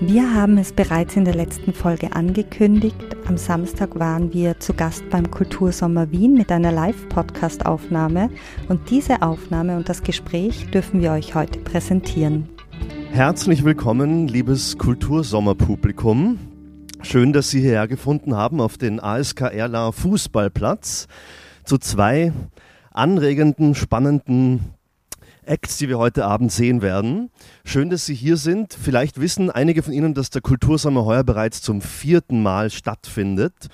Wir haben es bereits in der letzten Folge angekündigt. Am Samstag waren wir zu Gast beim Kultursommer Wien mit einer Live-Podcast-Aufnahme und diese Aufnahme und das Gespräch dürfen wir euch heute präsentieren. Herzlich willkommen, liebes Kultursommerpublikum. Schön, dass Sie hierher gefunden haben auf den ASK Erla Fußballplatz zu zwei anregenden, spannenden Acts, die wir heute Abend sehen werden. Schön, dass Sie hier sind. Vielleicht wissen einige von Ihnen, dass der Kultursommer heuer bereits zum vierten Mal stattfindet.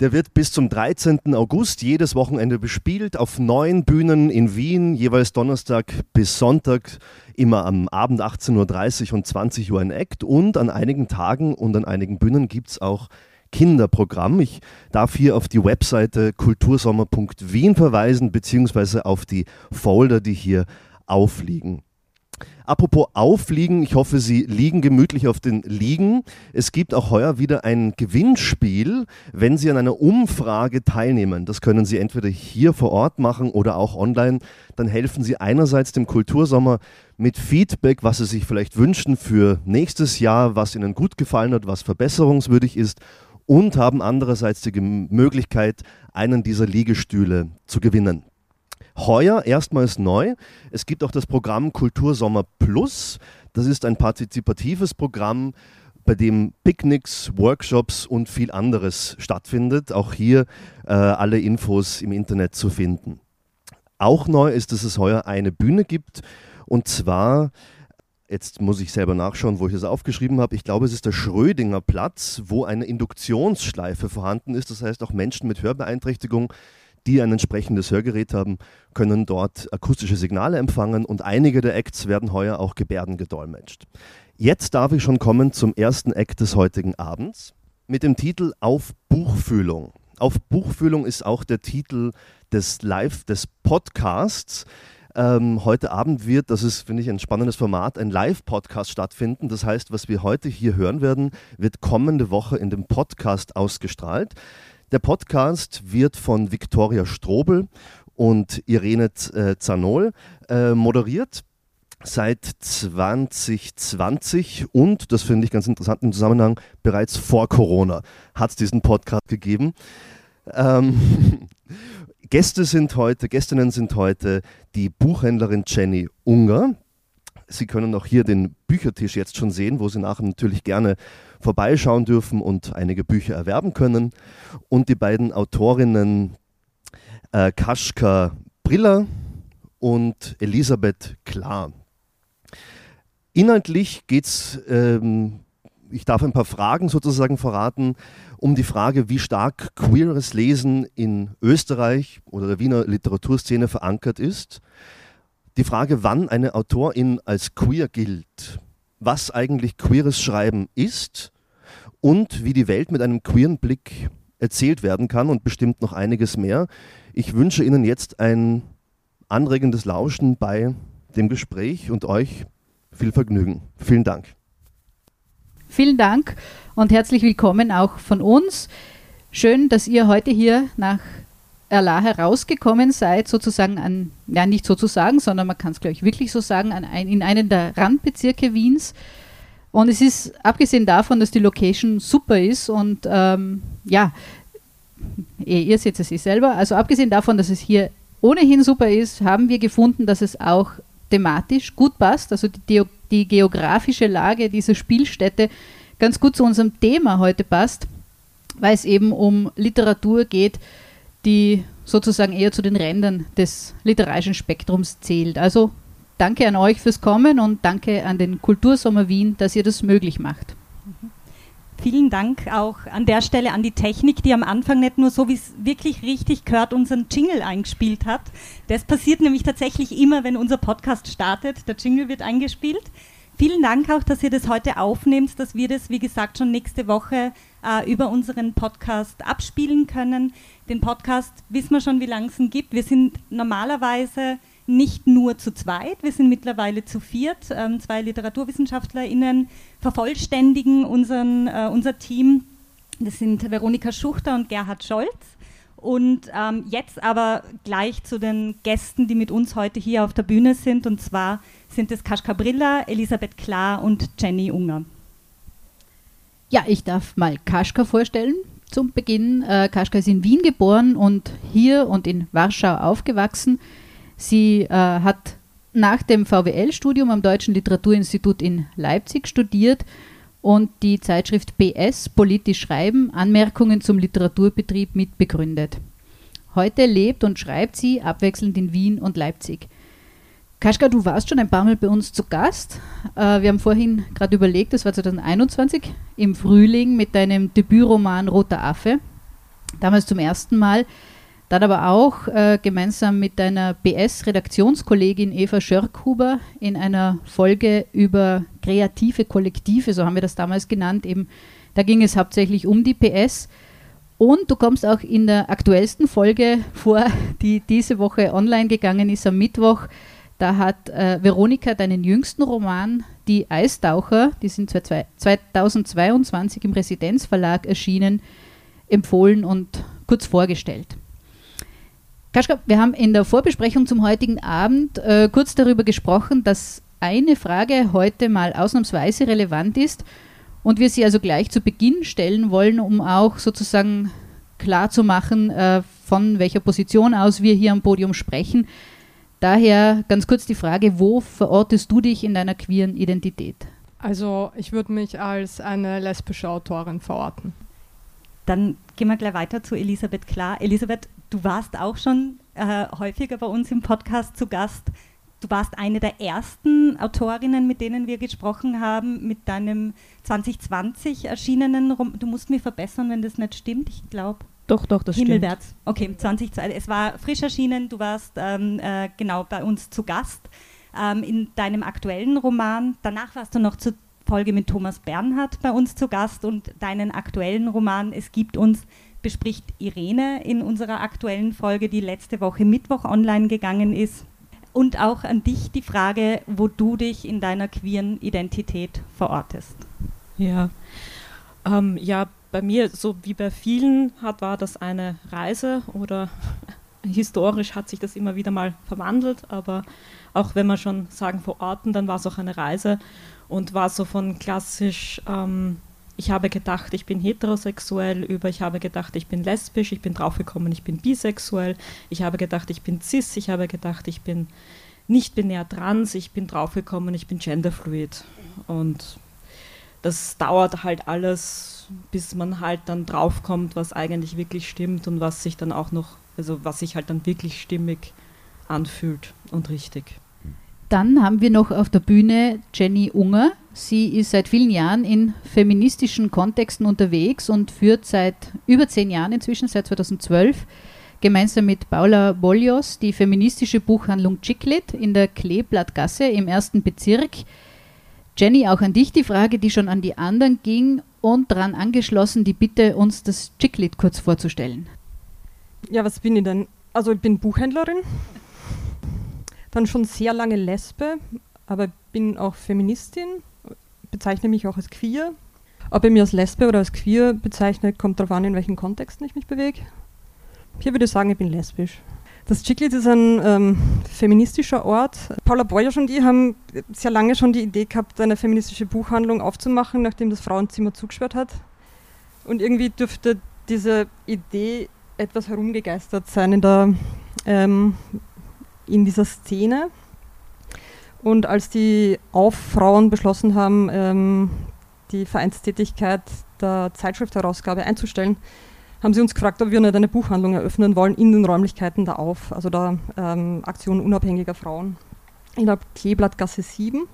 Der wird bis zum 13. August jedes Wochenende bespielt auf neun Bühnen in Wien, jeweils Donnerstag bis Sonntag, immer am Abend 18.30 Uhr und 20 Uhr ein Act. Und an einigen Tagen und an einigen Bühnen gibt es auch Kinderprogramm. Ich darf hier auf die Webseite kultursommer.wien verweisen, beziehungsweise auf die Folder, die hier aufliegen. Apropos aufliegen, ich hoffe, Sie liegen gemütlich auf den Liegen. Es gibt auch heuer wieder ein Gewinnspiel, wenn Sie an einer Umfrage teilnehmen. Das können Sie entweder hier vor Ort machen oder auch online. Dann helfen Sie einerseits dem Kultursommer mit Feedback, was Sie sich vielleicht wünschen für nächstes Jahr, was Ihnen gut gefallen hat, was verbesserungswürdig ist und haben andererseits die Möglichkeit, einen dieser Liegestühle zu gewinnen. Heuer erstmals neu. Es gibt auch das Programm Kultursommer Plus. Das ist ein partizipatives Programm, bei dem Picknicks, Workshops und viel anderes stattfindet. Auch hier äh, alle Infos im Internet zu finden. Auch neu ist, dass es heuer eine Bühne gibt und zwar Jetzt muss ich selber nachschauen, wo ich das aufgeschrieben habe. Ich glaube, es ist der Schrödinger Platz, wo eine Induktionsschleife vorhanden ist. Das heißt, auch Menschen mit Hörbeeinträchtigung, die ein entsprechendes Hörgerät haben, können dort akustische Signale empfangen und einige der Acts werden heuer auch Gebärden gedolmetscht. Jetzt darf ich schon kommen zum ersten Act des heutigen Abends mit dem Titel Auf Buchfühlung. Auf Buchfühlung ist auch der Titel des Live des Podcasts. Ähm, heute Abend wird, das ist, finde ich, ein spannendes Format, ein Live-Podcast stattfinden. Das heißt, was wir heute hier hören werden, wird kommende Woche in dem Podcast ausgestrahlt. Der Podcast wird von Viktoria Strobel und Irene äh, Zanol äh, moderiert seit 2020 und, das finde ich ganz interessant im Zusammenhang, bereits vor Corona hat es diesen Podcast gegeben. Ähm, Gäste sind heute, Gästinnen sind heute die Buchhändlerin Jenny Unger. Sie können auch hier den Büchertisch jetzt schon sehen, wo Sie nachher natürlich gerne vorbeischauen dürfen und einige Bücher erwerben können. Und die beiden Autorinnen äh, Kaschka Briller und Elisabeth Klar. Inhaltlich geht es, ähm, ich darf ein paar Fragen sozusagen verraten, um die Frage, wie stark queeres Lesen in Österreich oder der Wiener Literaturszene verankert ist. Die Frage, wann eine Autorin als queer gilt, was eigentlich queeres Schreiben ist und wie die Welt mit einem queeren Blick erzählt werden kann und bestimmt noch einiges mehr. Ich wünsche Ihnen jetzt ein anregendes Lauschen bei dem Gespräch und euch viel Vergnügen. Vielen Dank. Vielen Dank und herzlich willkommen auch von uns. Schön, dass ihr heute hier nach Erla herausgekommen seid, sozusagen an, ja nicht sozusagen, sondern man kann es gleich wirklich so sagen, ein, in einen der Randbezirke Wiens. Und es ist, abgesehen davon, dass die Location super ist und ähm, ja, ihr, ihr seht es sich selber, also abgesehen davon, dass es hier ohnehin super ist, haben wir gefunden, dass es auch thematisch gut passt. Also die, die geografische Lage dieser Spielstätte ganz gut zu unserem Thema heute passt, weil es eben um Literatur geht, die sozusagen eher zu den Rändern des literarischen Spektrums zählt. Also danke an euch fürs Kommen und danke an den Kultursommer Wien, dass ihr das möglich macht. Vielen Dank auch an der Stelle an die Technik, die am Anfang nicht nur so, wie es wirklich richtig gehört, unseren Jingle eingespielt hat. Das passiert nämlich tatsächlich immer, wenn unser Podcast startet. Der Jingle wird eingespielt. Vielen Dank auch, dass ihr das heute aufnehmt, dass wir das, wie gesagt, schon nächste Woche äh, über unseren Podcast abspielen können. Den Podcast wissen wir schon, wie lange es ihn gibt. Wir sind normalerweise nicht nur zu zweit, wir sind mittlerweile zu viert. Ähm, zwei LiteraturwissenschaftlerInnen vervollständigen unseren, äh, unser Team. Das sind Veronika Schuchter und Gerhard Scholz. Und ähm, jetzt aber gleich zu den Gästen, die mit uns heute hier auf der Bühne sind. Und zwar sind es Kaschka Brilla, Elisabeth Klar und Jenny Unger. Ja, ich darf mal Kaschka vorstellen zum Beginn. Äh, Kaschka ist in Wien geboren und hier und in Warschau aufgewachsen. Sie äh, hat nach dem VWL-Studium am Deutschen Literaturinstitut in Leipzig studiert und die Zeitschrift BS Politisch Schreiben Anmerkungen zum Literaturbetrieb mitbegründet. Heute lebt und schreibt sie abwechselnd in Wien und Leipzig. Kaschka, du warst schon ein paar Mal bei uns zu Gast. Äh, wir haben vorhin gerade überlegt, das war 2021 im Frühling mit deinem Debütroman Roter Affe. Damals zum ersten Mal. Dann aber auch äh, gemeinsam mit deiner BS-Redaktionskollegin Eva Schörkhuber in einer Folge über kreative Kollektive, so haben wir das damals genannt. Eben, da ging es hauptsächlich um die PS. Und du kommst auch in der aktuellsten Folge vor, die diese Woche online gegangen ist am Mittwoch. Da hat äh, Veronika deinen jüngsten Roman, Die Eistaucher, die sind 2022 im Residenzverlag erschienen, empfohlen und kurz vorgestellt. Kaschka, wir haben in der Vorbesprechung zum heutigen Abend äh, kurz darüber gesprochen, dass eine Frage heute mal ausnahmsweise relevant ist und wir sie also gleich zu Beginn stellen wollen, um auch sozusagen klar zu machen, äh, von welcher Position aus wir hier am Podium sprechen. Daher ganz kurz die Frage, wo verortest du dich in deiner queeren Identität? Also ich würde mich als eine lesbische Autorin verorten. Dann gehen wir gleich weiter zu Elisabeth Klar. Elisabeth, Du warst auch schon äh, häufiger bei uns im Podcast zu Gast. Du warst eine der ersten Autorinnen, mit denen wir gesprochen haben, mit deinem 2020 erschienenen Roman. Du musst mich verbessern, wenn das nicht stimmt. Ich glaube. Doch, doch, das Himmelwärts. stimmt. Okay, 2020. Es war frisch erschienen. Du warst ähm, äh, genau bei uns zu Gast ähm, in deinem aktuellen Roman. Danach warst du noch zur Folge mit Thomas Bernhard bei uns zu Gast und deinen aktuellen Roman Es gibt uns bespricht Irene in unserer aktuellen Folge, die letzte Woche Mittwoch online gegangen ist. Und auch an dich die Frage, wo du dich in deiner queeren Identität verortest. Ja, ähm, ja, bei mir, so wie bei vielen, hat, war das eine Reise oder historisch hat sich das immer wieder mal verwandelt, aber auch wenn wir schon sagen verorten, dann war es auch eine Reise und war so von klassisch ähm, ich habe gedacht, ich bin heterosexuell, über ich habe gedacht, ich bin lesbisch, ich bin draufgekommen, ich bin bisexuell, ich habe gedacht, ich bin cis, ich habe gedacht, ich bin nicht binär trans, ich bin draufgekommen, ich bin genderfluid. Und das dauert halt alles, bis man halt dann draufkommt, was eigentlich wirklich stimmt und was sich dann auch noch, also was sich halt dann wirklich stimmig anfühlt und richtig. Dann haben wir noch auf der Bühne Jenny Unger. Sie ist seit vielen Jahren in feministischen Kontexten unterwegs und führt seit über zehn Jahren inzwischen, seit 2012, gemeinsam mit Paula Boljos die feministische Buchhandlung Chiclet in der Kleeblattgasse im ersten Bezirk. Jenny, auch an dich die Frage, die schon an die anderen ging und daran angeschlossen die Bitte, uns das Chiclet kurz vorzustellen. Ja, was bin ich denn? Also ich bin Buchhändlerin, dann schon sehr lange Lesbe, aber bin auch Feministin, bezeichne mich auch als queer. Ob ich mich als Lesbe oder als queer bezeichne, kommt darauf an, in welchen Kontexten ich mich bewege. Hier würde ich sagen, ich bin lesbisch. Das Chiclet ist ein ähm, feministischer Ort. Paula Boyasch und ich haben sehr lange schon die Idee gehabt, eine feministische Buchhandlung aufzumachen, nachdem das Frauenzimmer zugesperrt hat. Und irgendwie dürfte diese Idee etwas herumgegeistert sein in der ähm, in dieser Szene. Und als die Auffrauen beschlossen haben, ähm, die Vereinstätigkeit der Zeitschriftherausgabe einzustellen, haben sie uns gefragt, ob wir nicht eine Buchhandlung eröffnen wollen in den Räumlichkeiten der Auf, also der ähm, Aktion unabhängiger Frauen in der Kleeblattgasse 7.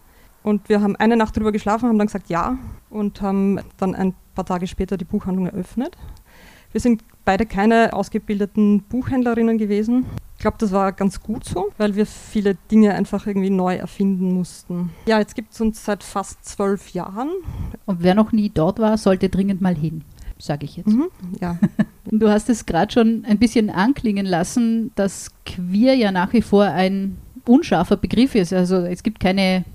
Und wir haben eine Nacht darüber geschlafen, haben dann gesagt ja und haben dann ein paar Tage später die Buchhandlung eröffnet. Wir sind beide keine ausgebildeten Buchhändlerinnen gewesen. Ich glaube, das war ganz gut so, weil wir viele Dinge einfach irgendwie neu erfinden mussten. Ja, jetzt gibt es uns seit fast zwölf Jahren. Und wer noch nie dort war, sollte dringend mal hin, sage ich jetzt. Mhm, ja. du hast es gerade schon ein bisschen anklingen lassen, dass queer ja nach wie vor ein unscharfer Begriff ist. Also es gibt keine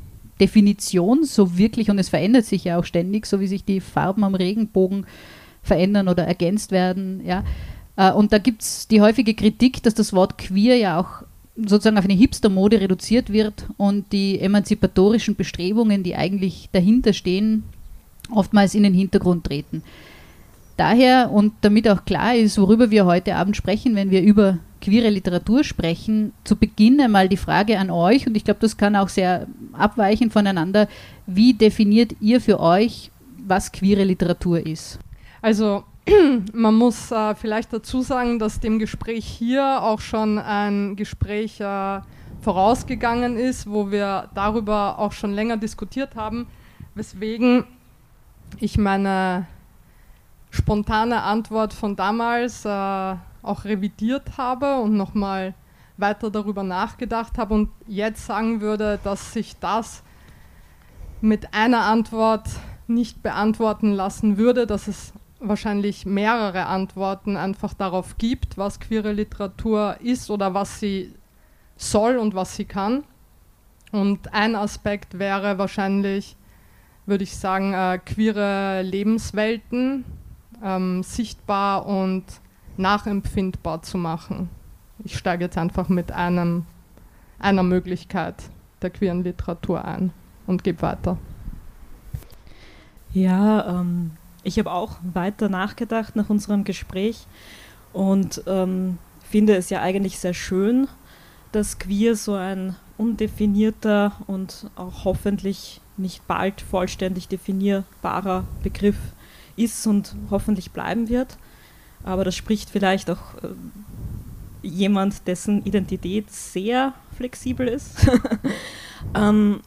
Definition so wirklich und es verändert sich ja auch ständig, so wie sich die Farben am Regenbogen verändern oder ergänzt werden. Ja. Äh, und da gibt es die häufige Kritik, dass das Wort queer ja auch sozusagen auf eine Hipster-Mode reduziert wird und die emanzipatorischen Bestrebungen, die eigentlich dahinter stehen, oftmals in den Hintergrund treten. Daher und damit auch klar ist, worüber wir heute Abend sprechen, wenn wir über queere Literatur sprechen, zu Beginn einmal die Frage an euch, und ich glaube, das kann auch sehr abweichen voneinander, wie definiert ihr für euch, was queere Literatur ist? Also man muss äh, vielleicht dazu sagen, dass dem Gespräch hier auch schon ein Gespräch äh, vorausgegangen ist, wo wir darüber auch schon länger diskutiert haben, weswegen ich meine spontane Antwort von damals äh, auch revidiert habe und nochmal weiter darüber nachgedacht habe und jetzt sagen würde, dass sich das mit einer Antwort nicht beantworten lassen würde, dass es wahrscheinlich mehrere Antworten einfach darauf gibt, was queere Literatur ist oder was sie soll und was sie kann. Und ein Aspekt wäre wahrscheinlich, würde ich sagen, äh, queere Lebenswelten ähm, sichtbar und nachempfindbar zu machen. Ich steige jetzt einfach mit einem, einer Möglichkeit der queeren Literatur ein und gebe weiter. Ja, ähm, ich habe auch weiter nachgedacht nach unserem Gespräch und ähm, finde es ja eigentlich sehr schön, dass queer so ein undefinierter und auch hoffentlich nicht bald vollständig definierbarer Begriff ist und hoffentlich bleiben wird. Aber das spricht vielleicht auch äh, jemand, dessen Identität sehr flexibel ist. ähm,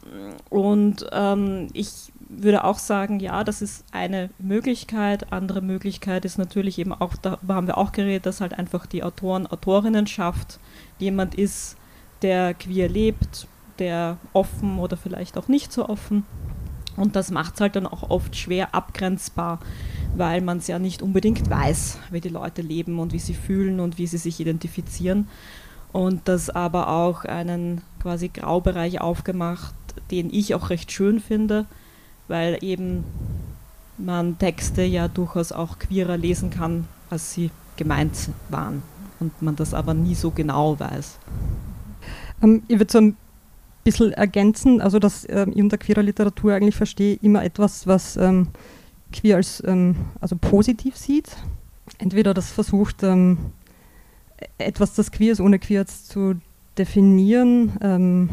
und ähm, ich würde auch sagen, ja, das ist eine Möglichkeit. Andere Möglichkeit ist natürlich eben auch, da haben wir auch geredet, dass halt einfach die Autoren, Autorinnen schafft, jemand ist, der queer lebt, der offen oder vielleicht auch nicht so offen. Und das macht es halt dann auch oft schwer abgrenzbar, weil man es ja nicht unbedingt weiß, wie die Leute leben und wie sie fühlen und wie sie sich identifizieren. Und das aber auch einen quasi Graubereich aufgemacht, den ich auch recht schön finde, weil eben man Texte ja durchaus auch queerer lesen kann, als sie gemeint waren und man das aber nie so genau weiß. Ähm, ich würde so ein bisschen ergänzen, also dass ähm, ich unter queerer Literatur eigentlich verstehe immer etwas, was ähm, queer als ähm, also positiv sieht. Entweder das versucht, ähm, etwas, das queer ist, ohne queer zu definieren, ähm,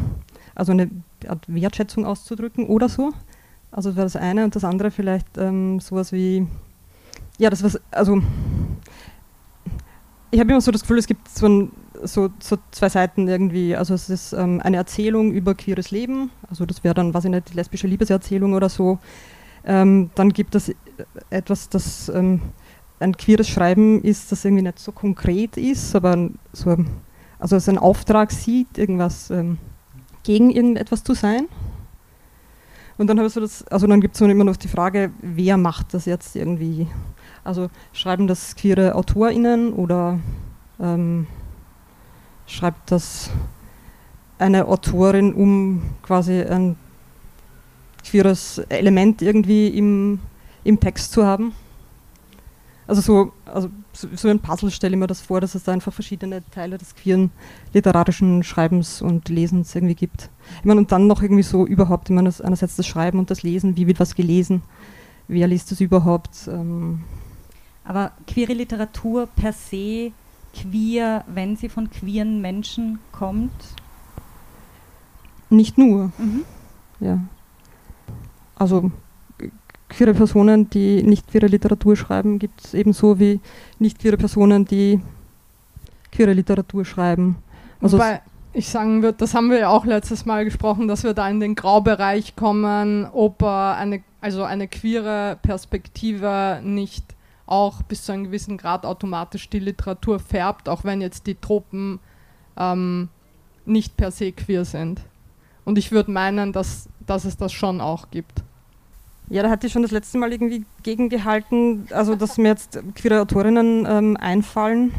also eine Art Wertschätzung auszudrücken oder so. Also das wäre das eine und das andere vielleicht ähm, sowas wie, ja, das was, also ich habe immer so das Gefühl, es gibt so, ein, so, so zwei Seiten irgendwie. Also es ist ähm, eine Erzählung über queeres Leben, also das wäre dann, ich nicht, die lesbische Liebeserzählung oder so. Ähm, dann gibt es etwas, das ähm, ein queeres Schreiben ist, das irgendwie nicht so konkret ist, aber so, also es einen Auftrag sieht, irgendwas ähm, gegen irgendetwas zu sein. Und dann also dann gibt es immer noch die Frage, wer macht das jetzt irgendwie? Also schreiben das queere AutorInnen oder ähm, schreibt das eine Autorin, um quasi ein queeres Element irgendwie im, im Text zu haben? Also so, also so ein Puzzle stelle ich mir das vor, dass es da einfach verschiedene Teile des queeren literarischen Schreibens und Lesens irgendwie gibt. Ich meine, und dann noch irgendwie so überhaupt, ich meine, einerseits das Schreiben und das Lesen, wie wird was gelesen, wer liest das überhaupt? Ähm. Aber queere Literatur per se queer, wenn sie von queeren Menschen kommt? Nicht nur. Mhm. Ja. Also queere Personen, die nicht queere Literatur schreiben, gibt es ebenso wie nicht queere Personen, die queere Literatur schreiben. Also Wobei ich sagen würde, das haben wir ja auch letztes Mal gesprochen, dass wir da in den Graubereich kommen, ob eine, also eine queere Perspektive nicht auch bis zu einem gewissen Grad automatisch die Literatur färbt, auch wenn jetzt die Tropen ähm, nicht per se queer sind. Und ich würde meinen, dass, dass es das schon auch gibt. Ja, da hatte ich schon das letzte Mal irgendwie gegengehalten, also dass mir jetzt queere Autorinnen ähm, einfallen,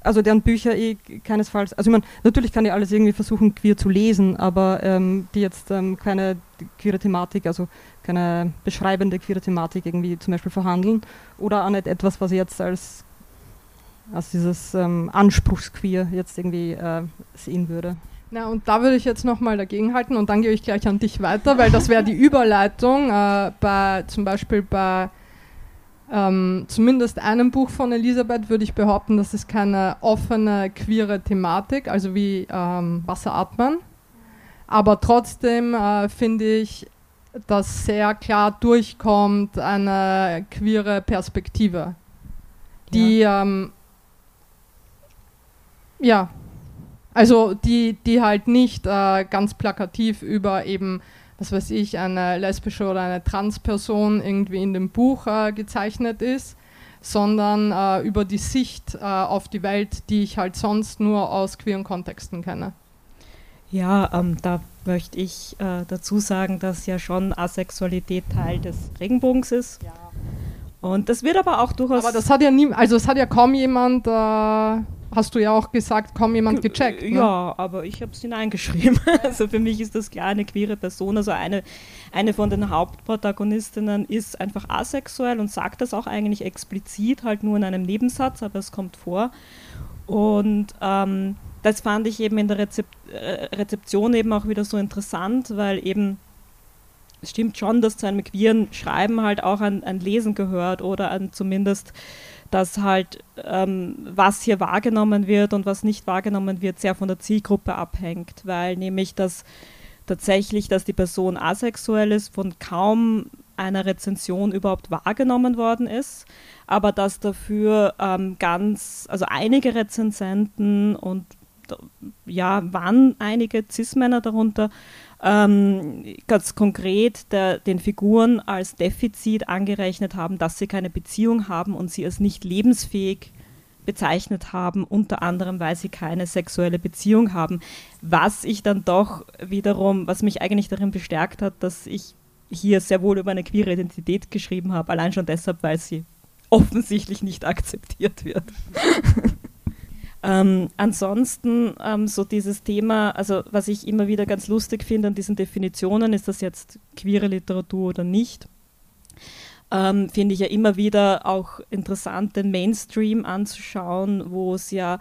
also deren Bücher eh keinesfalls, also ich meine, natürlich kann ich alles irgendwie versuchen queer zu lesen, aber ähm, die jetzt ähm, keine queere Thematik, also keine beschreibende queere Thematik irgendwie zum Beispiel verhandeln oder auch nicht etwas, was ich jetzt als, als dieses ähm, Anspruchsqueer jetzt irgendwie äh, sehen würde. Na, und da würde ich jetzt nochmal dagegenhalten und dann gebe ich gleich an dich weiter, weil das wäre die Überleitung äh, bei zum Beispiel bei ähm, zumindest einem Buch von Elisabeth würde ich behaupten, das ist keine offene, queere Thematik, also wie ähm, Wasseratmen. Aber trotzdem äh, finde ich, dass sehr klar durchkommt eine queere Perspektive, die ja, ähm, ja also die, die halt nicht äh, ganz plakativ über eben was weiß ich, eine lesbische oder eine Transperson irgendwie in dem Buch äh, gezeichnet ist, sondern äh, über die Sicht äh, auf die Welt, die ich halt sonst nur aus queeren Kontexten kenne. Ja, ähm, da möchte ich äh, dazu sagen, dass ja schon Asexualität Teil des Regenbogens ist. Ja. Und das wird aber auch durchaus. Aber das hat ja nie, also es hat ja kaum jemand äh, hast du ja auch gesagt, kaum jemand gecheckt. Ne? Ja, aber ich habe es hineingeschrieben. also für mich ist das klar eine queere Person. Also eine, eine von den Hauptprotagonistinnen ist einfach asexuell und sagt das auch eigentlich explizit, halt nur in einem Nebensatz, aber es kommt vor. Und ähm, das fand ich eben in der Rezep äh, Rezeption eben auch wieder so interessant, weil eben es stimmt schon, dass zu einem queeren Schreiben halt auch ein, ein Lesen gehört oder ein zumindest dass halt ähm, was hier wahrgenommen wird und was nicht wahrgenommen wird, sehr von der Zielgruppe abhängt, weil nämlich das tatsächlich, dass die Person asexuell ist, von kaum einer Rezension überhaupt wahrgenommen worden ist, aber dass dafür ähm, ganz, also einige Rezensenten und ja, waren einige Cis-Männer darunter, ähm, ganz konkret der, den Figuren als Defizit angerechnet haben, dass sie keine Beziehung haben und sie als nicht lebensfähig bezeichnet haben, unter anderem, weil sie keine sexuelle Beziehung haben. Was ich dann doch wiederum, was mich eigentlich darin bestärkt hat, dass ich hier sehr wohl über eine queere Identität geschrieben habe, allein schon deshalb, weil sie offensichtlich nicht akzeptiert wird. Ähm, ansonsten ähm, so dieses Thema, also was ich immer wieder ganz lustig finde an diesen Definitionen, ist das jetzt queere Literatur oder nicht, ähm, finde ich ja immer wieder auch interessant, den Mainstream anzuschauen, wo es ja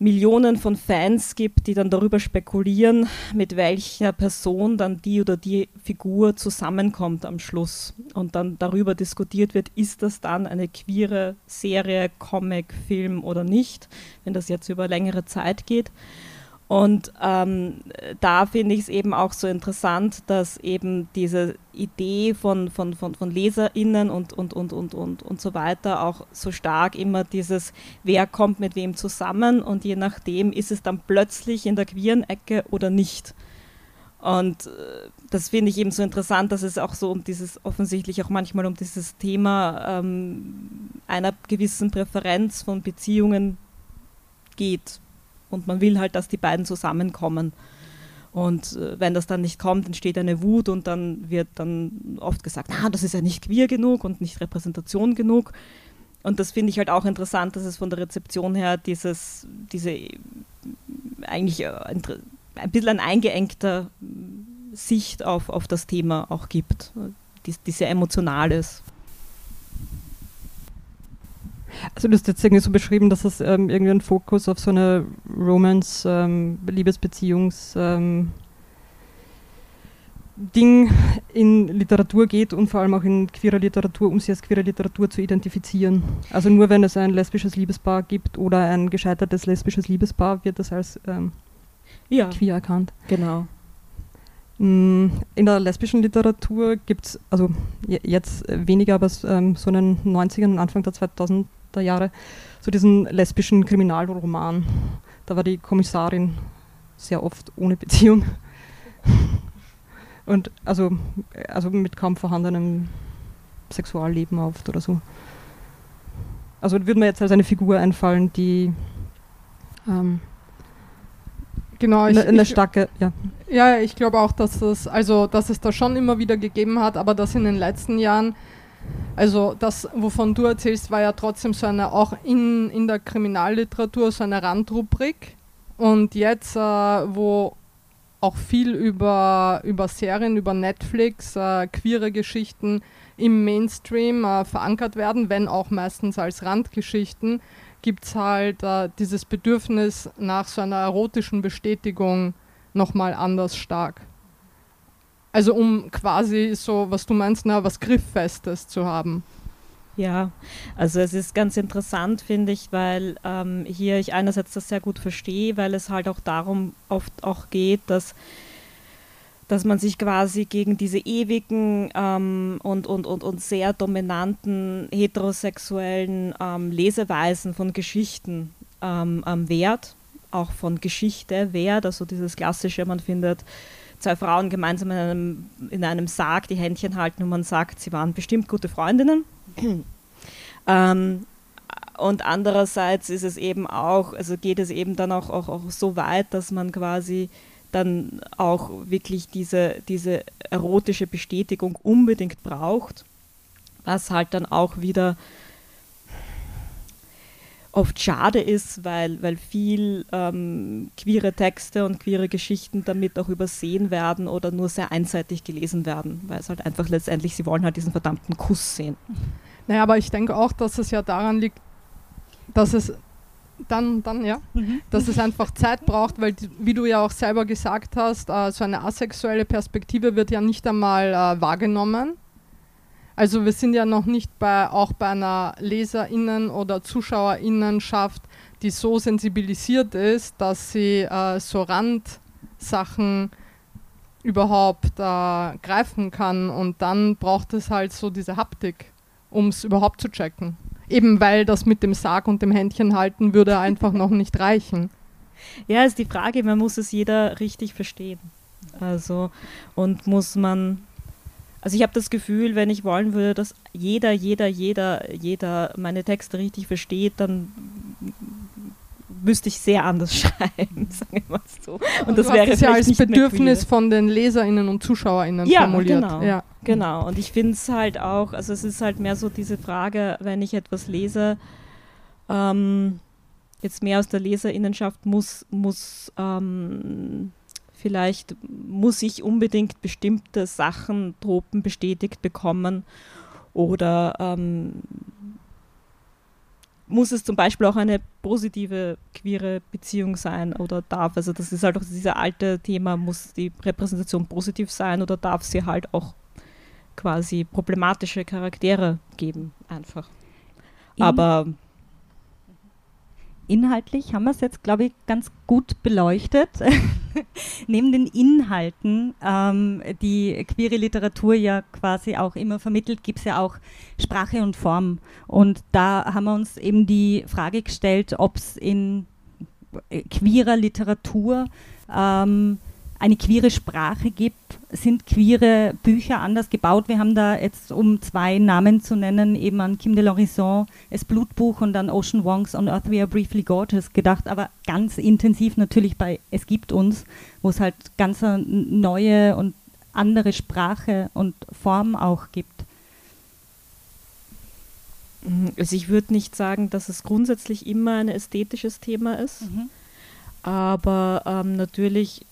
Millionen von Fans gibt, die dann darüber spekulieren, mit welcher Person dann die oder die Figur zusammenkommt am Schluss. Und dann darüber diskutiert wird, ist das dann eine queere Serie, Comic, Film oder nicht, wenn das jetzt über längere Zeit geht. Und ähm, da finde ich es eben auch so interessant, dass eben diese Idee von, von, von, von LeserInnen und, und, und, und, und, und so weiter auch so stark immer dieses, wer kommt mit wem zusammen und je nachdem ist es dann plötzlich in der queeren Ecke oder nicht. Und äh, das finde ich eben so interessant, dass es auch so um dieses, offensichtlich auch manchmal um dieses Thema ähm, einer gewissen Präferenz von Beziehungen geht und man will halt, dass die beiden zusammenkommen. Und äh, wenn das dann nicht kommt, entsteht eine Wut und dann wird dann oft gesagt, ah, das ist ja nicht queer genug und nicht Repräsentation genug. Und das finde ich halt auch interessant, dass es von der Rezeption her dieses, diese eigentlich äh, ein bisschen ein eingeengter Sicht auf, auf das Thema auch gibt, die, die sehr emotional ist. Also du hast jetzt irgendwie so beschrieben, dass es ähm, irgendwie ein Fokus auf so eine Romance, ähm, Liebesbeziehungs ähm, Ding in Literatur geht und vor allem auch in queerer Literatur, um sie als queere Literatur zu identifizieren. Also nur wenn es ein lesbisches Liebespaar gibt oder ein gescheitertes lesbisches Liebespaar, wird das als ähm, ja. queer erkannt. Genau. Mm, in der lesbischen Literatur gibt es, also jetzt weniger, aber ähm, so in den 90ern und Anfang der 2000 der Jahre, so diesen lesbischen Kriminalroman. Da war die Kommissarin sehr oft ohne Beziehung. Und also, also mit kaum vorhandenem Sexualleben oft oder so. Also würde mir jetzt als eine Figur einfallen, die ähm, genau ich, eine, starke, ja. Ja, ich glaube auch, dass es also dass es da schon immer wieder gegeben hat, aber dass in den letzten Jahren also das, wovon du erzählst, war ja trotzdem so eine, auch in, in der Kriminalliteratur so eine Randrubrik. Und jetzt, äh, wo auch viel über, über Serien, über Netflix, äh, queere Geschichten im Mainstream äh, verankert werden, wenn auch meistens als Randgeschichten, gibt es halt äh, dieses Bedürfnis nach so einer erotischen Bestätigung nochmal anders stark. Also um quasi so, was du meinst, na, was Grifffestes zu haben. Ja, also es ist ganz interessant, finde ich, weil ähm, hier ich einerseits das sehr gut verstehe, weil es halt auch darum oft auch geht, dass dass man sich quasi gegen diese ewigen ähm, und, und, und, und sehr dominanten heterosexuellen ähm, Leseweisen von Geschichten ähm, wehrt, auch von Geschichte wehrt, also dieses klassische, man findet zwei Frauen gemeinsam in einem, in einem Sarg die Händchen halten und man sagt, sie waren bestimmt gute Freundinnen. ähm, und andererseits ist es eben auch, also geht es eben dann auch, auch, auch so weit, dass man quasi dann auch wirklich diese, diese erotische Bestätigung unbedingt braucht, was halt dann auch wieder oft schade ist, weil, weil viel ähm, queere Texte und queere Geschichten damit auch übersehen werden oder nur sehr einseitig gelesen werden, weil es halt einfach letztendlich, sie wollen halt diesen verdammten Kuss sehen. Naja, aber ich denke auch, dass es ja daran liegt, dass es dann, dann ja, mhm. dass es einfach Zeit braucht, weil, wie du ja auch selber gesagt hast, äh, so eine asexuelle Perspektive wird ja nicht einmal äh, wahrgenommen. Also wir sind ja noch nicht bei, auch bei einer LeserInnen- oder ZuschauerInnenschaft, die so sensibilisiert ist, dass sie äh, so Randsachen überhaupt äh, greifen kann und dann braucht es halt so diese Haptik, um es überhaupt zu checken. Eben weil das mit dem Sarg und dem Händchen halten würde einfach noch nicht reichen. Ja, ist die Frage, man muss es jeder richtig verstehen. Also, und muss man, also ich habe das Gefühl, wenn ich wollen würde, dass jeder, jeder, jeder, jeder meine Texte richtig versteht, dann müsste ich sehr anders schreiben, sagen wir mal so. Und, und das wäre ja als Bedürfnis von den LeserInnen und ZuschauerInnen ja, formuliert. Genau, ja, genau. Und ich finde es halt auch, also es ist halt mehr so diese Frage, wenn ich etwas lese, ähm, jetzt mehr aus der LeserInnenschaft muss, muss ähm, vielleicht muss ich unbedingt bestimmte Sachen, Tropen bestätigt bekommen oder ähm, muss es zum Beispiel auch eine positive queere Beziehung sein oder darf, also das ist halt auch dieses alte Thema, muss die Repräsentation positiv sein oder darf sie halt auch quasi problematische Charaktere geben, einfach. In Aber inhaltlich haben wir es jetzt, glaube ich, ganz gut beleuchtet. Neben den Inhalten, ähm, die queere Literatur ja quasi auch immer vermittelt, gibt es ja auch Sprache und Form. Und da haben wir uns eben die Frage gestellt, ob es in queerer Literatur ähm, eine queere Sprache gibt, sind queere Bücher anders gebaut. Wir haben da jetzt, um zwei Namen zu nennen, eben an Kim de l'Horizon, das Blutbuch und an Ocean Wongs On Earth We Are Briefly Gorgeous gedacht, aber ganz intensiv natürlich bei Es gibt uns, wo es halt ganz neue und andere Sprache und Form auch gibt. Also ich würde nicht sagen, dass es grundsätzlich immer ein ästhetisches Thema ist, mhm. aber ähm, natürlich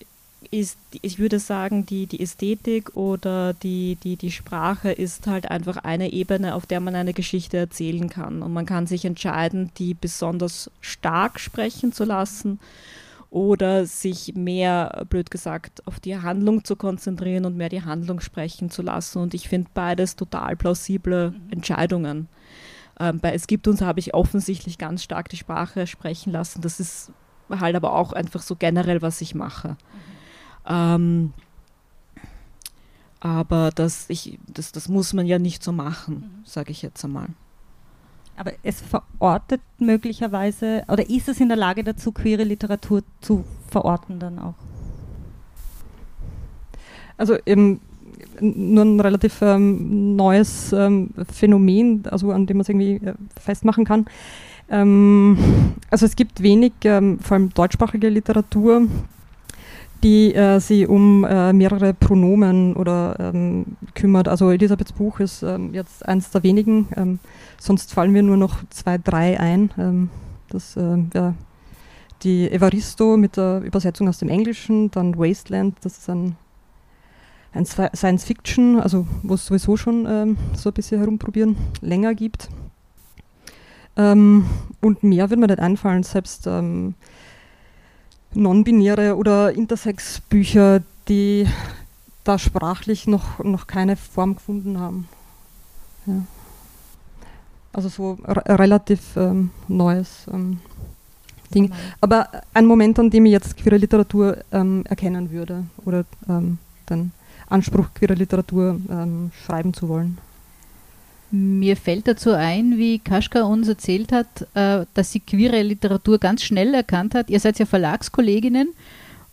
ist, ich würde sagen, die, die Ästhetik oder die, die, die Sprache ist halt einfach eine Ebene, auf der man eine Geschichte erzählen kann. Und man kann sich entscheiden, die besonders stark sprechen zu lassen oder sich mehr, blöd gesagt, auf die Handlung zu konzentrieren und mehr die Handlung sprechen zu lassen. Und ich finde beides total plausible mhm. Entscheidungen. Ähm, bei Es gibt uns habe ich offensichtlich ganz stark die Sprache sprechen lassen. Das ist halt aber auch einfach so generell, was ich mache. Mhm. Ähm, aber das, ich, das, das muss man ja nicht so machen, mhm. sage ich jetzt einmal. Aber es verortet möglicherweise, oder ist es in der Lage dazu, queere Literatur zu verorten dann auch? Also eben nur ein relativ ähm, neues ähm, Phänomen, also an dem man es irgendwie äh, festmachen kann. Ähm, also es gibt wenig, ähm, vor allem deutschsprachige Literatur, die äh, sich um äh, mehrere Pronomen oder ähm, kümmert. Also Elisabeths Buch ist ähm, jetzt eins der wenigen, ähm, sonst fallen mir nur noch zwei, drei ein. Ähm, das äh, ja, die Evaristo mit der Übersetzung aus dem Englischen, dann Wasteland, das ist ein, ein Science Fiction, also wo es sowieso schon ähm, so ein bisschen herumprobieren länger gibt. Ähm, und mehr wird mir nicht einfallen, selbst non-binäre oder Intersex-Bücher, die da sprachlich noch, noch keine Form gefunden haben. Ja. Also so relativ ähm, neues ähm, Ding. Aber ein Moment, an dem ich jetzt queere Literatur ähm, erkennen würde oder ähm, den Anspruch, queere Literatur ähm, schreiben zu wollen. Mir fällt dazu ein, wie Kaschka uns erzählt hat, äh, dass sie queere Literatur ganz schnell erkannt hat. Ihr seid ja Verlagskolleginnen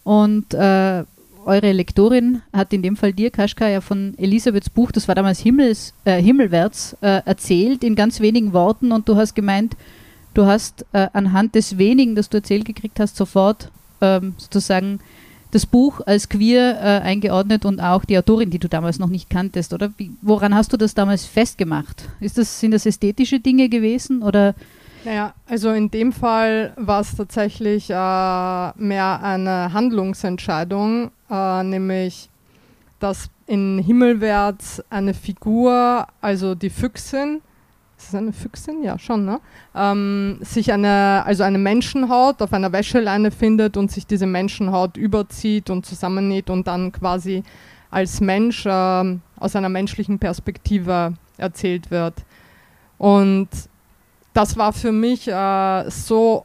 und äh, eure Lektorin hat in dem Fall dir, Kaschka, ja von Elisabeths Buch, das war damals Himmels, äh, Himmelwärts, äh, erzählt in ganz wenigen Worten und du hast gemeint, du hast anhand des wenigen, das du erzählt gekriegt hast, sofort ähm, sozusagen das Buch als queer äh, eingeordnet und auch die Autorin, die du damals noch nicht kanntest, oder? Wie, woran hast du das damals festgemacht? Ist das, sind das ästhetische Dinge gewesen oder? Naja, also in dem Fall war es tatsächlich äh, mehr eine Handlungsentscheidung, äh, nämlich dass in Himmelwärts eine Figur, also die Füchsin, ist es eine Füchsin? Ja, schon, ne? Ähm, sich eine, also eine Menschenhaut auf einer Wäscheleine findet und sich diese Menschenhaut überzieht und zusammennäht und dann quasi als Mensch äh, aus einer menschlichen Perspektive erzählt wird. Und das war für mich äh, so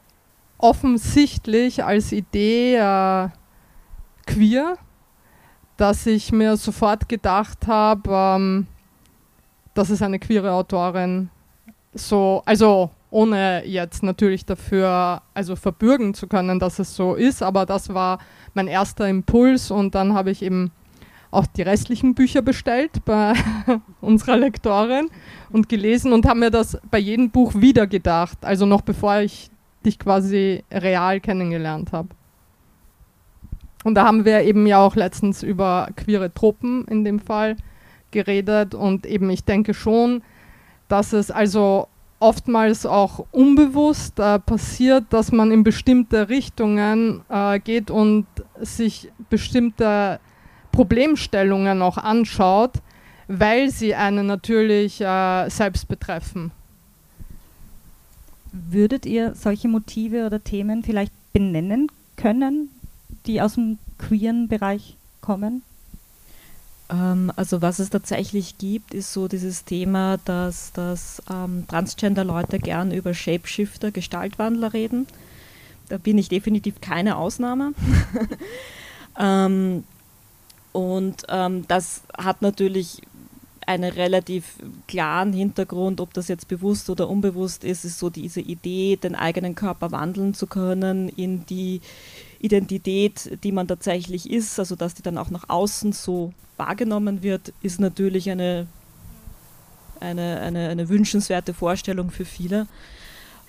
offensichtlich als Idee äh, queer, dass ich mir sofort gedacht habe, ähm, das ist eine queere Autorin so, also ohne jetzt natürlich dafür also verbürgen zu können, dass es so ist, aber das war mein erster Impuls und dann habe ich eben auch die restlichen Bücher bestellt bei unserer Lektorin und gelesen und habe mir das bei jedem Buch wieder gedacht, also noch bevor ich dich quasi real kennengelernt habe. Und da haben wir eben ja auch letztens über queere Truppen in dem Fall geredet und eben ich denke schon, dass es also oftmals auch unbewusst äh, passiert, dass man in bestimmte Richtungen äh, geht und sich bestimmte Problemstellungen auch anschaut, weil sie einen natürlich äh, selbst betreffen. Würdet ihr solche Motive oder Themen vielleicht benennen können, die aus dem queeren Bereich kommen? Ähm, also was es tatsächlich gibt, ist so dieses Thema, dass, dass ähm, Transgender-Leute gern über Shapeshifter, Gestaltwandler reden. Da bin ich definitiv keine Ausnahme. ähm, und ähm, das hat natürlich einen relativ klaren Hintergrund, ob das jetzt bewusst oder unbewusst ist, ist so diese Idee, den eigenen Körper wandeln zu können in die Identität, die man tatsächlich ist, also dass die dann auch nach außen so wahrgenommen wird, ist natürlich eine, eine, eine, eine wünschenswerte Vorstellung für viele.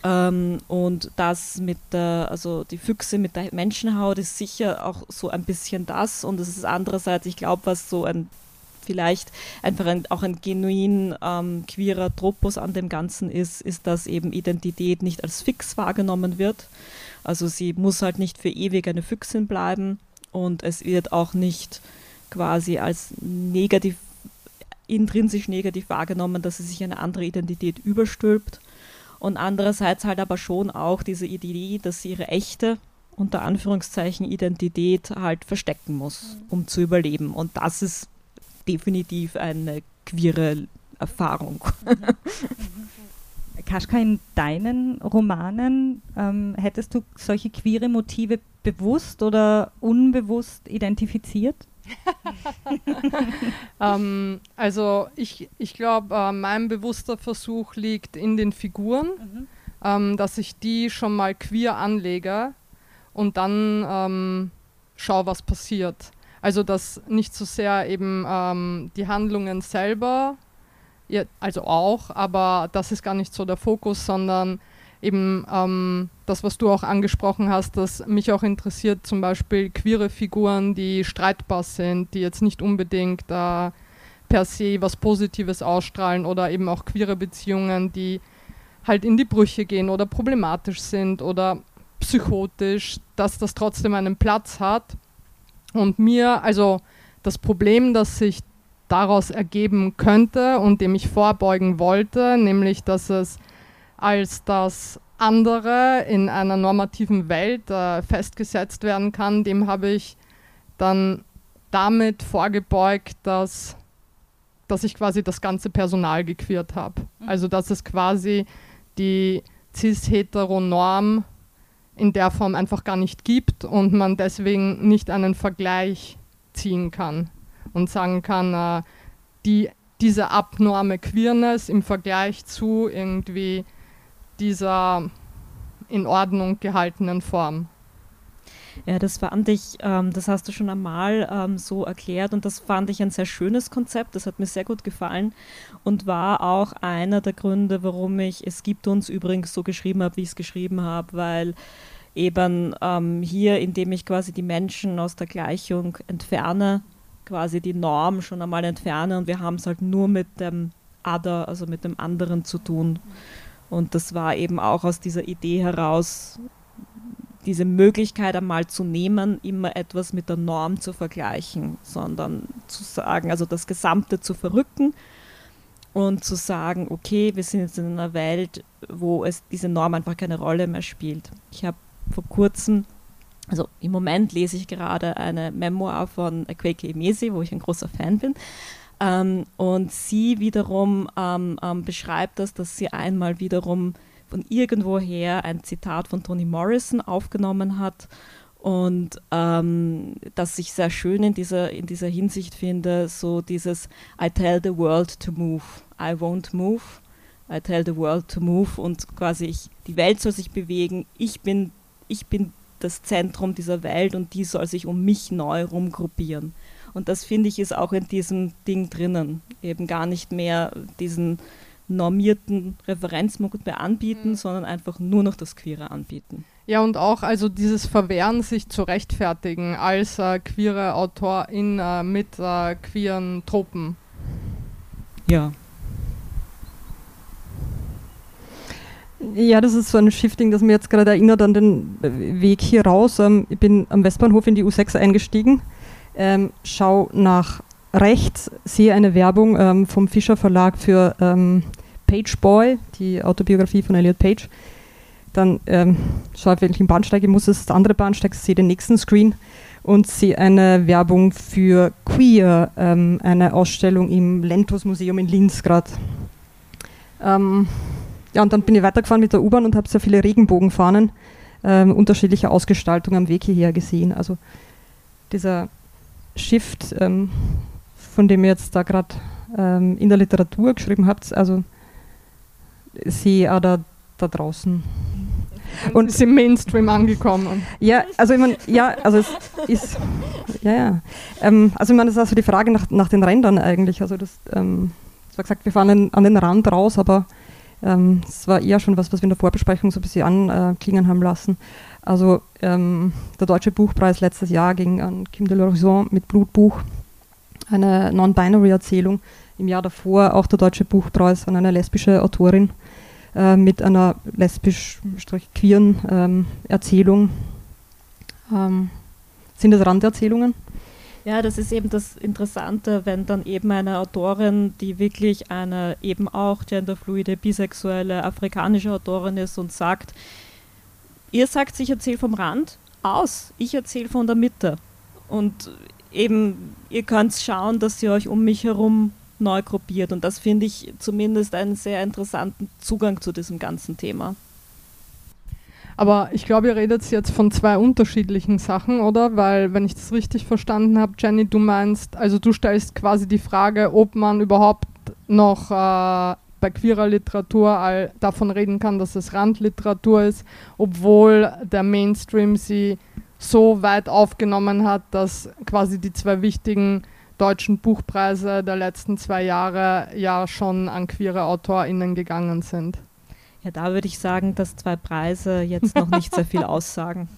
Ähm, und das mit der, also die Füchse mit der Menschenhaut ist sicher auch so ein bisschen das. Und es ist andererseits, ich glaube, was so ein vielleicht einfach ein, auch ein genuin ähm, queerer Tropos an dem Ganzen ist, ist, dass eben Identität nicht als fix wahrgenommen wird. Also sie muss halt nicht für ewig eine Füchsin bleiben und es wird auch nicht quasi als negativ, intrinsisch negativ wahrgenommen, dass sie sich eine andere Identität überstülpt. Und andererseits halt aber schon auch diese Idee, dass sie ihre echte, unter Anführungszeichen, Identität halt verstecken muss, um zu überleben. Und das ist definitiv eine queere Erfahrung. Kaschka, in deinen Romanen ähm, hättest du solche queere Motive bewusst oder unbewusst identifiziert? ähm, also ich, ich glaube, äh, mein bewusster Versuch liegt in den Figuren, mhm. ähm, dass ich die schon mal queer anlege und dann ähm, schaue, was passiert. Also dass nicht so sehr eben ähm, die Handlungen selber, ja, also auch, aber das ist gar nicht so der Fokus, sondern eben ähm, das, was du auch angesprochen hast, dass mich auch interessiert, zum Beispiel queere Figuren, die streitbar sind, die jetzt nicht unbedingt äh, per se was Positives ausstrahlen oder eben auch queere Beziehungen, die halt in die Brüche gehen oder problematisch sind oder psychotisch, dass das trotzdem einen Platz hat. Und mir, also das Problem, das sich daraus ergeben könnte und dem ich vorbeugen wollte, nämlich dass es als das andere in einer normativen Welt äh, festgesetzt werden kann, dem habe ich dann damit vorgebeugt, dass, dass ich quasi das ganze Personal gequert habe. Mhm. Also dass es quasi die cis-hetero-Norm in der Form einfach gar nicht gibt und man deswegen nicht einen Vergleich ziehen kann und sagen kann, äh, die, diese abnorme Queerness im Vergleich zu irgendwie dieser in Ordnung gehaltenen Form. Ja, das fand ich, ähm, das hast du schon einmal ähm, so erklärt und das fand ich ein sehr schönes Konzept, das hat mir sehr gut gefallen und war auch einer der Gründe, warum ich Es gibt uns übrigens so geschrieben habe, wie ich es geschrieben habe, weil eben ähm, hier, indem ich quasi die Menschen aus der Gleichung entferne, quasi die Norm schon einmal entferne und wir haben es halt nur mit dem Other, also mit dem anderen zu tun. Und das war eben auch aus dieser Idee heraus, diese Möglichkeit einmal zu nehmen, immer etwas mit der Norm zu vergleichen, sondern zu sagen, also das Gesamte zu verrücken und zu sagen, okay, wir sind jetzt in einer Welt, wo es diese Norm einfach keine Rolle mehr spielt. Ich habe vor kurzem, also im Moment lese ich gerade eine Memoir von Kweke Emesi, wo ich ein großer Fan bin. Ähm, und sie wiederum ähm, ähm, beschreibt das, dass sie einmal wiederum von irgendwoher ein Zitat von Toni Morrison aufgenommen hat und ähm, das ich sehr schön in dieser, in dieser Hinsicht finde, so dieses I tell the world to move, I won't move, I tell the world to move und quasi ich, die Welt soll sich bewegen, ich bin, ich bin das Zentrum dieser Welt und die soll sich um mich neu rumgruppieren. Und das finde ich ist auch in diesem Ding drinnen, eben gar nicht mehr diesen normierten Referenzpunkt mehr anbieten, mhm. sondern einfach nur noch das Queere anbieten. Ja, und auch also dieses Verwehren, sich zu rechtfertigen als äh, queere Autorin äh, mit äh, queeren Truppen. Ja. Ja, das ist so ein Shifting, das mir jetzt gerade erinnert an den Weg hier raus. Ähm, ich bin am Westbahnhof in die U6 eingestiegen, ähm, schau nach rechts, sehe eine Werbung ähm, vom Fischer Verlag für ähm, Page Boy, die Autobiografie von Elliot Page. Dann ähm, schaue ich, welchen Bahnsteig ich muss, das ist der andere Bahnsteig, sehe den nächsten Screen und sehe eine Werbung für Queer, ähm, eine Ausstellung im Lentos Museum in Linz gerade. Ähm, ja, und dann bin ich weitergefahren mit der U-Bahn und habe sehr viele Regenbogenfahnen ähm, unterschiedlicher Ausgestaltung am Weg hierher gesehen. Also dieser Shift, ähm, von dem ihr jetzt da gerade ähm, in der Literatur geschrieben habt, also sehe auch da, da draußen. Und ist im Mainstream angekommen. Ja, also ich meine, ja, also es ist, ja, ja. Ähm, also ich meine, das ist also die Frage nach, nach den Rändern eigentlich. Also das, ähm, es war gesagt, wir fahren an den Rand raus, aber ähm, es war eher schon was, was wir in der Vorbesprechung so ein bisschen anklingen haben lassen. Also ähm, der Deutsche Buchpreis letztes Jahr ging an Kim de l'Horizon mit Blutbuch, eine Non-Binary-Erzählung. Im Jahr davor auch der Deutsche Buchpreis an eine lesbische Autorin äh, mit einer lesbisch-queeren ähm, Erzählung. Ähm, sind das Randerzählungen? Ja, das ist eben das Interessante, wenn dann eben eine Autorin, die wirklich eine eben auch genderfluide, bisexuelle, afrikanische Autorin ist und sagt, ihr sagt, ich erzähle vom Rand, aus, ich erzähle von der Mitte. Und eben, ihr könnt schauen, dass ihr euch um mich herum neu gruppiert. Und das finde ich zumindest einen sehr interessanten Zugang zu diesem ganzen Thema. Aber ich glaube, ihr redet jetzt von zwei unterschiedlichen Sachen, oder? Weil, wenn ich das richtig verstanden habe, Jenny, du meinst, also du stellst quasi die Frage, ob man überhaupt noch äh, bei queerer Literatur all, davon reden kann, dass es Randliteratur ist, obwohl der Mainstream sie so weit aufgenommen hat, dass quasi die zwei wichtigen deutschen Buchpreise der letzten zwei Jahre ja schon an queere AutorInnen gegangen sind. Ja, da würde ich sagen, dass zwei Preise jetzt noch nicht sehr viel aussagen.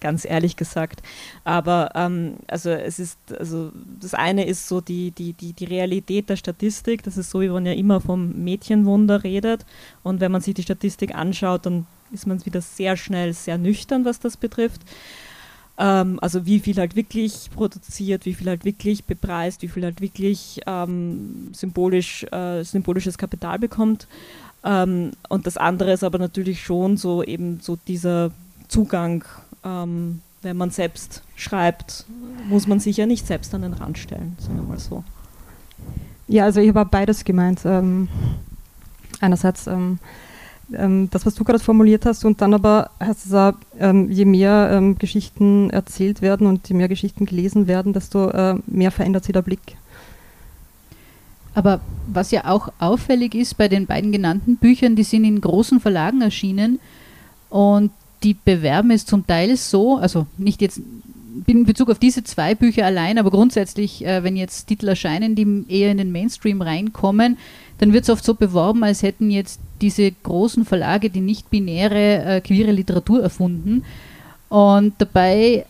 Ganz ehrlich gesagt. Aber ähm, also es ist, also das eine ist so die, die, die, die Realität der Statistik. Das ist so, wie man ja immer vom Mädchenwunder redet. Und wenn man sich die Statistik anschaut, dann ist man wieder sehr schnell sehr nüchtern, was das betrifft. Ähm, also wie viel halt wirklich produziert, wie viel halt wirklich bepreist, wie viel halt wirklich ähm, symbolisch, äh, symbolisches Kapital bekommt. Ähm, und das andere ist aber natürlich schon so eben so dieser Zugang, ähm, wenn man selbst schreibt, muss man sich ja nicht selbst an den Rand stellen, sagen wir mal so. Ja, also ich habe beides gemeint. Ähm, einerseits ähm, ähm, das, was du gerade formuliert hast, und dann aber heißt es auch, ähm, je mehr Geschichten erzählt werden und je mehr Geschichten gelesen werden, desto äh, mehr verändert sich der Blick. Aber was ja auch auffällig ist bei den beiden genannten Büchern, die sind in großen Verlagen erschienen und die bewerben es zum Teil so, also nicht jetzt in Bezug auf diese zwei Bücher allein, aber grundsätzlich, äh, wenn jetzt Titel erscheinen, die eher in den Mainstream reinkommen, dann wird es oft so beworben, als hätten jetzt diese großen Verlage die nicht-binäre äh, queere Literatur erfunden. Und dabei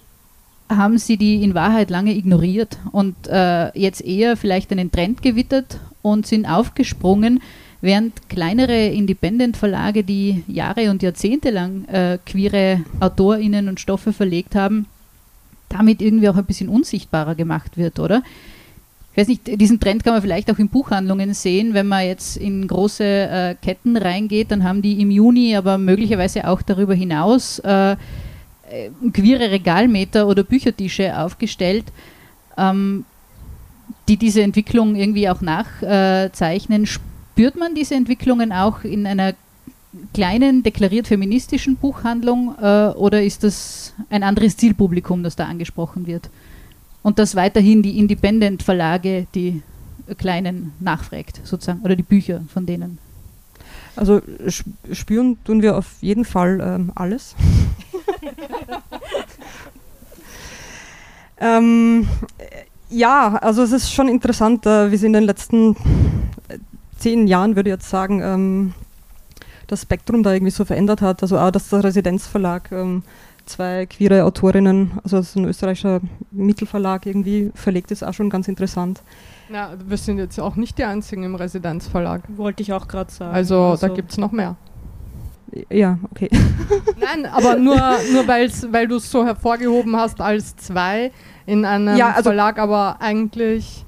haben sie die in Wahrheit lange ignoriert und äh, jetzt eher vielleicht einen Trend gewittert und sind aufgesprungen, während kleinere Independent-Verlage, die Jahre und Jahrzehnte lang äh, queere AutorInnen und Stoffe verlegt haben, damit irgendwie auch ein bisschen unsichtbarer gemacht wird, oder? Ich weiß nicht, diesen Trend kann man vielleicht auch in Buchhandlungen sehen. Wenn man jetzt in große äh, Ketten reingeht, dann haben die im Juni, aber möglicherweise auch darüber hinaus äh, queere Regalmeter oder Büchertische aufgestellt, ähm, die diese Entwicklung irgendwie auch nachzeichnen. Spürt man diese Entwicklungen auch in einer kleinen, deklariert feministischen Buchhandlung äh, oder ist das ein anderes Zielpublikum, das da angesprochen wird? Und das weiterhin die Independent-Verlage, die kleinen nachfragt, sozusagen, oder die Bücher von denen? Also spüren tun wir auf jeden Fall ähm, alles. ähm, ja, also es ist schon interessant, äh, wie sie in den letzten äh, zehn Jahren, würde ich jetzt sagen, ähm, das Spektrum da irgendwie so verändert hat. Also auch, dass der Residenzverlag ähm, zwei queere Autorinnen, also das ist ein österreichischer Mittelverlag irgendwie verlegt, ist auch schon ganz interessant. Ja, wir sind jetzt auch nicht die einzigen im Residenzverlag. Wollte ich auch gerade sagen. Also, also da gibt es noch mehr. Ja, okay. Nein, aber nur, nur weil du es so hervorgehoben hast als zwei in einem ja, also Verlag, aber eigentlich.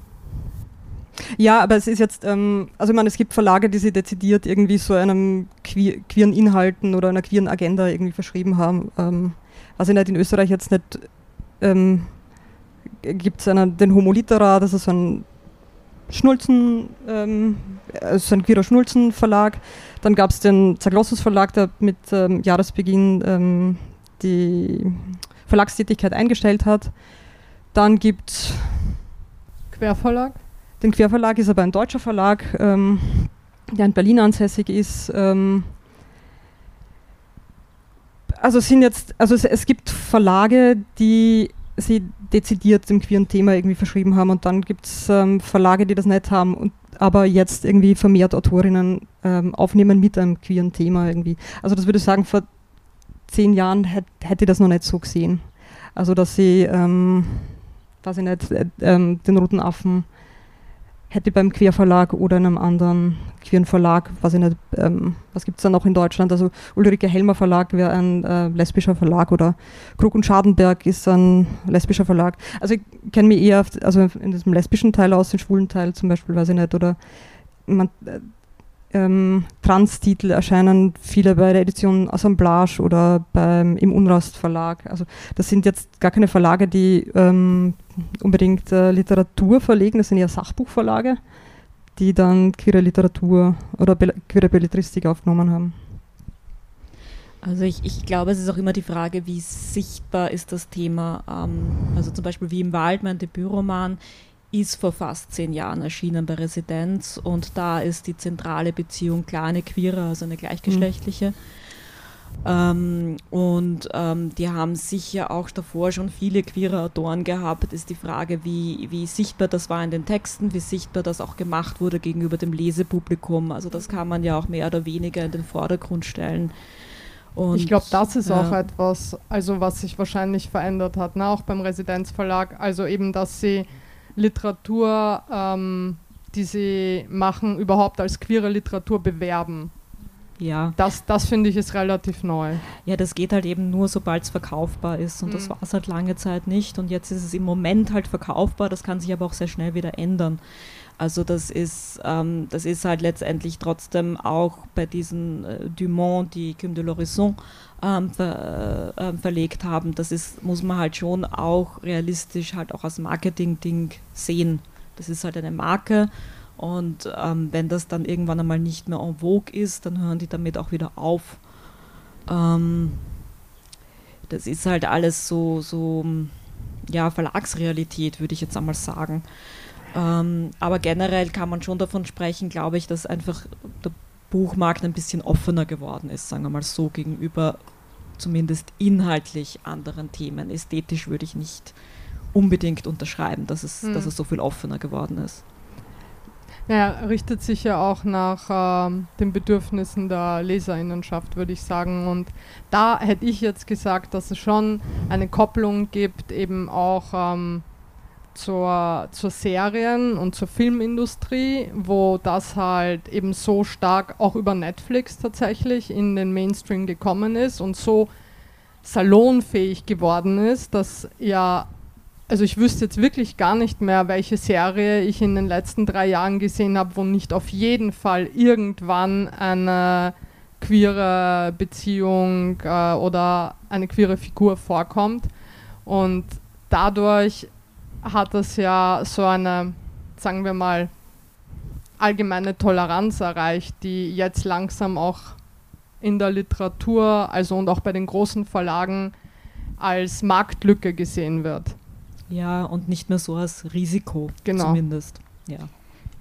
Ja, aber es ist jetzt, ähm, also ich meine, es gibt Verlage, die sich dezidiert irgendwie so einem queer, queeren Inhalten oder einer queeren Agenda irgendwie verschrieben haben. Ähm, was ich nicht in Österreich jetzt nicht, ähm, gibt es den Homo Litera, das ist so ein Schnulzen, ähm, also ein queerer Schnulzen-Verlag. Dann gab es den Zaglossus Verlag, der mit ähm, Jahresbeginn ähm, die Verlagstätigkeit eingestellt hat. Dann gibt es Querverlag. Den Querverlag ist aber ein deutscher Verlag, ähm, der in Berlin ansässig ist. Ähm, also sind jetzt, also es, es, gibt Verlage, die sie dezidiert dem queeren Thema irgendwie verschrieben haben und dann gibt es ähm, Verlage, die das nicht haben und aber jetzt irgendwie vermehrt Autorinnen ähm, aufnehmen mit einem queeren Thema irgendwie. Also das würde ich sagen, vor zehn Jahren hätte hätt ich das noch nicht so gesehen. Also dass sie, ähm, weiß ich nicht, äh, ähm, den Roten Affen hätte beim Querverlag oder einem anderen queeren Verlag, weiß ich nicht, ähm, was gibt es da noch in Deutschland? Also Ulrike Helmer Verlag wäre ein äh, lesbischer Verlag oder Krug und Schadenberg ist ein lesbischer Verlag. Also ich kenne mich eher also in diesem lesbischen Teil aus, den schwulen Teil zum Beispiel, weiß ich nicht, oder man, äh, ähm, Trans-Titel erscheinen viele bei der Edition Assemblage oder beim, im Unrast Verlag. Also das sind jetzt gar keine Verlage, die ähm, unbedingt äh, Literatur verlegen, das sind eher Sachbuchverlage, die dann queere Literatur oder Be queere Belletristik aufgenommen haben. Also ich, ich glaube, es ist auch immer die Frage, wie sichtbar ist das Thema. Ähm, also zum Beispiel wie im Wald, mein Debütroman, ist vor fast zehn Jahren erschienen bei Residenz und da ist die zentrale Beziehung kleine Queere, also eine gleichgeschlechtliche. Mhm. Ähm, und ähm, die haben sicher auch davor schon viele queere Autoren gehabt. Ist die Frage, wie, wie sichtbar das war in den Texten, wie sichtbar das auch gemacht wurde gegenüber dem Lesepublikum. Also das kann man ja auch mehr oder weniger in den Vordergrund stellen. Und, ich glaube, das ist ja. auch etwas, also was sich wahrscheinlich verändert hat, ne? auch beim Residenzverlag. Also eben, dass sie Literatur, ähm, die sie machen, überhaupt als queere Literatur bewerben. Ja. Das, das finde ich ist relativ neu. Ja, das geht halt eben nur, sobald es verkaufbar ist. Und mhm. das war es halt lange Zeit nicht. Und jetzt ist es im Moment halt verkaufbar. Das kann sich aber auch sehr schnell wieder ändern. Also das ist, ähm, das ist halt letztendlich trotzdem auch bei diesen äh, Dumont, die Cum de l'Horizon ähm, ver, äh, ähm, verlegt haben, das ist, muss man halt schon auch realistisch halt auch als Marketing-Ding sehen. Das ist halt eine Marke und ähm, wenn das dann irgendwann einmal nicht mehr en vogue ist, dann hören die damit auch wieder auf. Ähm, das ist halt alles so, so ja, Verlagsrealität, würde ich jetzt einmal sagen. Ähm, aber generell kann man schon davon sprechen, glaube ich, dass einfach der Buchmarkt ein bisschen offener geworden ist, sagen wir mal so, gegenüber zumindest inhaltlich anderen Themen. Ästhetisch würde ich nicht unbedingt unterschreiben, dass es, hm. dass es so viel offener geworden ist. Naja, richtet sich ja auch nach ähm, den Bedürfnissen der Leserinnenschaft, würde ich sagen. Und da hätte ich jetzt gesagt, dass es schon eine Kopplung gibt, eben auch ähm, zur, zur Serien- und zur Filmindustrie, wo das halt eben so stark auch über Netflix tatsächlich in den Mainstream gekommen ist und so salonfähig geworden ist, dass ja, also ich wüsste jetzt wirklich gar nicht mehr, welche Serie ich in den letzten drei Jahren gesehen habe, wo nicht auf jeden Fall irgendwann eine queere Beziehung äh, oder eine queere Figur vorkommt. Und dadurch hat das ja so eine, sagen wir mal, allgemeine Toleranz erreicht, die jetzt langsam auch in der Literatur, also und auch bei den großen Verlagen als Marktlücke gesehen wird. Ja, und nicht mehr so als Risiko genau. zumindest. Ja.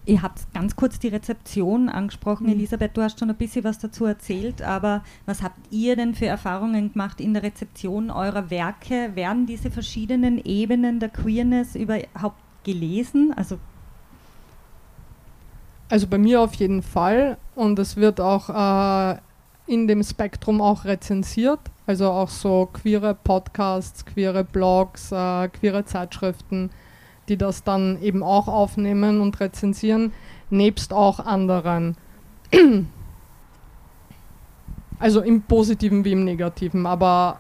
Ihr habt ganz kurz die Rezeption angesprochen. Mhm. Elisabeth, du hast schon ein bisschen was dazu erzählt, aber was habt ihr denn für Erfahrungen gemacht in der Rezeption eurer Werke? Werden diese verschiedenen Ebenen der Queerness überhaupt gelesen? Also, also bei mir auf jeden Fall und es wird auch äh, in dem Spektrum auch rezensiert. Also auch so queere Podcasts, queere Blogs, äh, queere Zeitschriften die das dann eben auch aufnehmen und rezensieren, nebst auch anderen. Also im positiven wie im negativen, aber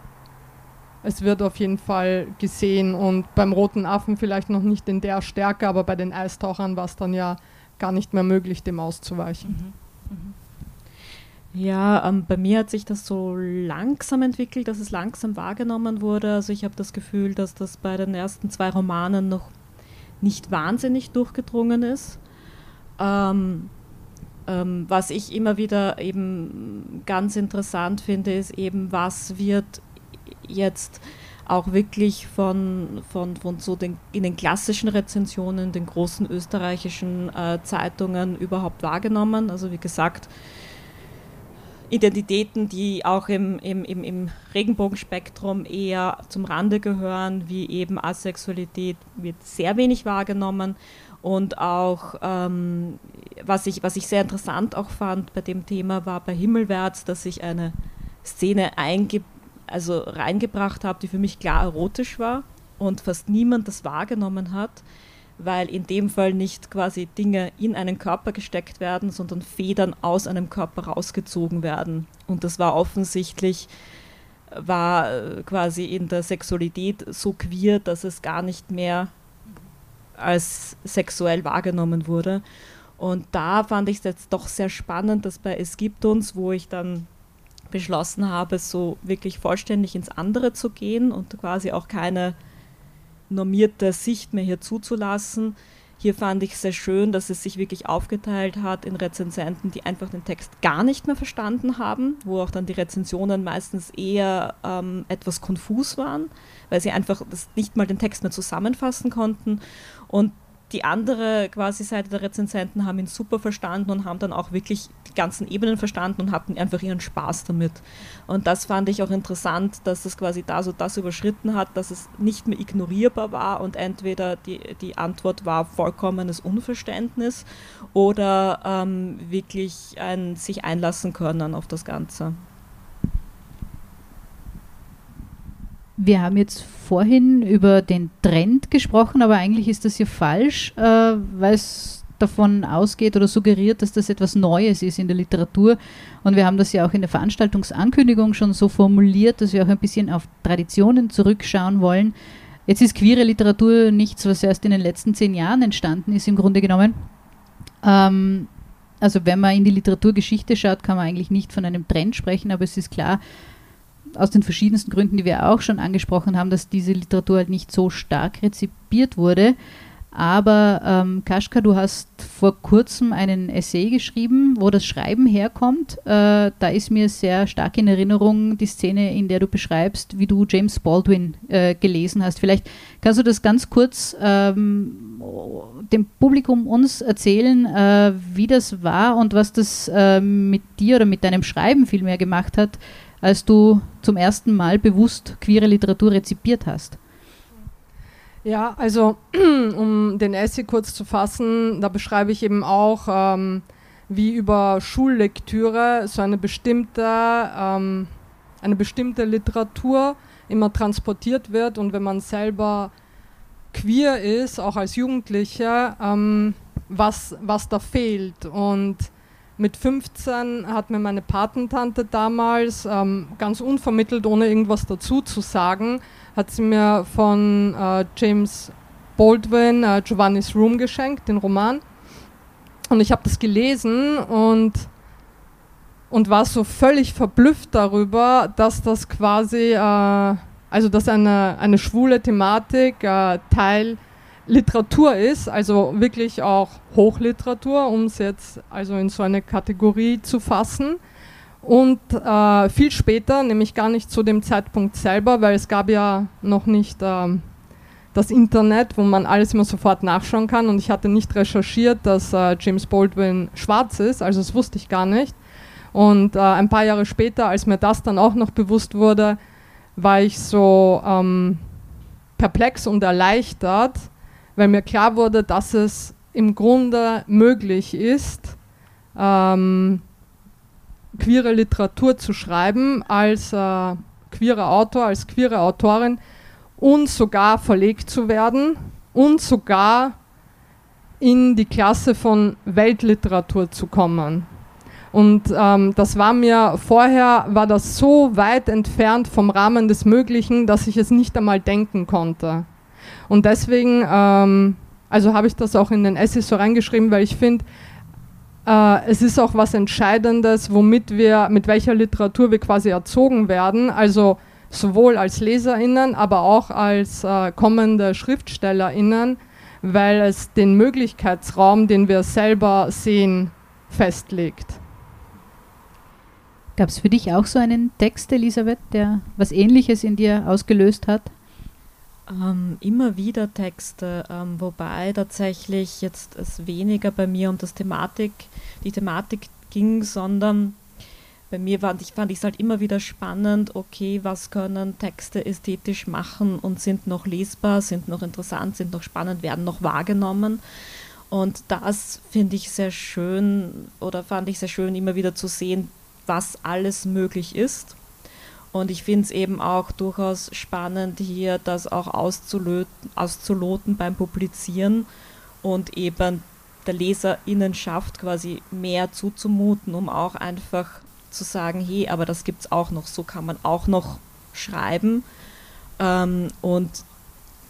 es wird auf jeden Fall gesehen und beim roten Affen vielleicht noch nicht in der Stärke, aber bei den Eistauchern war es dann ja gar nicht mehr möglich, dem auszuweichen. Mhm. Mhm. Ja, ähm, bei mir hat sich das so langsam entwickelt, dass es langsam wahrgenommen wurde. Also ich habe das Gefühl, dass das bei den ersten zwei Romanen noch nicht wahnsinnig durchgedrungen ist. Ähm, ähm, was ich immer wieder eben ganz interessant finde, ist eben, was wird jetzt auch wirklich von, von, von so den, in den klassischen Rezensionen, den großen österreichischen äh, Zeitungen überhaupt wahrgenommen. Also wie gesagt, Identitäten, die auch im, im, im, im Regenbogenspektrum eher zum Rande gehören, wie eben Asexualität, wird sehr wenig wahrgenommen. Und auch, ähm, was, ich, was ich sehr interessant auch fand bei dem Thema, war bei Himmelwärts, dass ich eine Szene einge also reingebracht habe, die für mich klar erotisch war und fast niemand das wahrgenommen hat weil in dem Fall nicht quasi Dinge in einen Körper gesteckt werden, sondern Federn aus einem Körper rausgezogen werden. Und das war offensichtlich, war äh, quasi in der Sexualität so queer, dass es gar nicht mehr als sexuell wahrgenommen wurde. Und da fand ich es jetzt doch sehr spannend, dass bei Es gibt uns, wo ich dann beschlossen habe, so wirklich vollständig ins andere zu gehen und quasi auch keine normierte Sicht mehr hier zuzulassen. Hier fand ich sehr schön, dass es sich wirklich aufgeteilt hat in Rezensenten, die einfach den Text gar nicht mehr verstanden haben, wo auch dann die Rezensionen meistens eher ähm, etwas konfus waren, weil sie einfach nicht mal den Text mehr zusammenfassen konnten. Und die andere quasi Seite der Rezensenten haben ihn super verstanden und haben dann auch wirklich die ganzen Ebenen verstanden und hatten einfach ihren Spaß damit. Und das fand ich auch interessant, dass es quasi da so das überschritten hat, dass es nicht mehr ignorierbar war und entweder die, die Antwort war vollkommenes Unverständnis oder ähm, wirklich ein sich einlassen können auf das Ganze. Wir haben jetzt vorhin über den Trend gesprochen, aber eigentlich ist das hier falsch, äh, weil es davon ausgeht oder suggeriert, dass das etwas Neues ist in der Literatur. Und wir haben das ja auch in der Veranstaltungsankündigung schon so formuliert, dass wir auch ein bisschen auf Traditionen zurückschauen wollen. Jetzt ist queere Literatur nichts, was erst in den letzten zehn Jahren entstanden ist, im Grunde genommen. Ähm, also wenn man in die Literaturgeschichte schaut, kann man eigentlich nicht von einem Trend sprechen, aber es ist klar, aus den verschiedensten Gründen, die wir auch schon angesprochen haben, dass diese Literatur halt nicht so stark rezipiert wurde. Aber ähm, Kaschka, du hast vor kurzem einen Essay geschrieben, wo das Schreiben herkommt. Äh, da ist mir sehr stark in Erinnerung die Szene, in der du beschreibst, wie du James Baldwin äh, gelesen hast. Vielleicht kannst du das ganz kurz ähm, dem Publikum uns erzählen, äh, wie das war und was das äh, mit dir oder mit deinem Schreiben vielmehr gemacht hat, als du zum ersten Mal bewusst queere Literatur rezipiert hast. Ja, also um den Essay kurz zu fassen, da beschreibe ich eben auch, ähm, wie über Schullektüre so eine bestimmte, ähm, eine bestimmte Literatur immer transportiert wird und wenn man selber queer ist, auch als Jugendliche, ähm, was, was da fehlt. Und mit 15 hat mir meine Patentante damals ähm, ganz unvermittelt, ohne irgendwas dazu zu sagen, hat sie mir von äh, James Baldwin äh, Giovanni's Room geschenkt, den Roman. Und ich habe das gelesen und, und war so völlig verblüfft darüber, dass das quasi, äh, also dass eine, eine schwule Thematik äh, Teil Literatur ist, also wirklich auch Hochliteratur, um es jetzt also in so eine Kategorie zu fassen. Und äh, viel später, nämlich gar nicht zu dem Zeitpunkt selber, weil es gab ja noch nicht äh, das Internet, wo man alles immer sofort nachschauen kann. Und ich hatte nicht recherchiert, dass äh, James Baldwin schwarz ist, also das wusste ich gar nicht. Und äh, ein paar Jahre später, als mir das dann auch noch bewusst wurde, war ich so ähm, perplex und erleichtert, weil mir klar wurde, dass es im Grunde möglich ist, ähm, queere Literatur zu schreiben als äh, queerer Autor, als queere Autorin und sogar verlegt zu werden und sogar in die Klasse von Weltliteratur zu kommen. Und ähm, das war mir vorher, war das so weit entfernt vom Rahmen des Möglichen, dass ich es nicht einmal denken konnte. Und deswegen, ähm, also habe ich das auch in den Essays so reingeschrieben, weil ich finde, äh, es ist auch was Entscheidendes, womit wir, mit welcher Literatur wir quasi erzogen werden. Also sowohl als LeserInnen, aber auch als äh, kommende SchriftstellerInnen, weil es den Möglichkeitsraum, den wir selber sehen, festlegt. Gab es für dich auch so einen Text, Elisabeth, der was Ähnliches in dir ausgelöst hat? Ähm, immer wieder Texte, ähm, wobei tatsächlich jetzt es weniger bei mir um das Thematik, die Thematik ging, sondern bei mir fand ich fand es halt immer wieder spannend, okay, was können Texte ästhetisch machen und sind noch lesbar, sind noch interessant, sind noch spannend, werden noch wahrgenommen. Und das finde ich sehr schön oder fand ich sehr schön, immer wieder zu sehen, was alles möglich ist und ich finde es eben auch durchaus spannend, hier das auch auszuloten beim Publizieren und eben der Leserinnenschaft quasi mehr zuzumuten, um auch einfach zu sagen, hey, aber das gibt es auch noch, so kann man auch noch schreiben. Ähm, und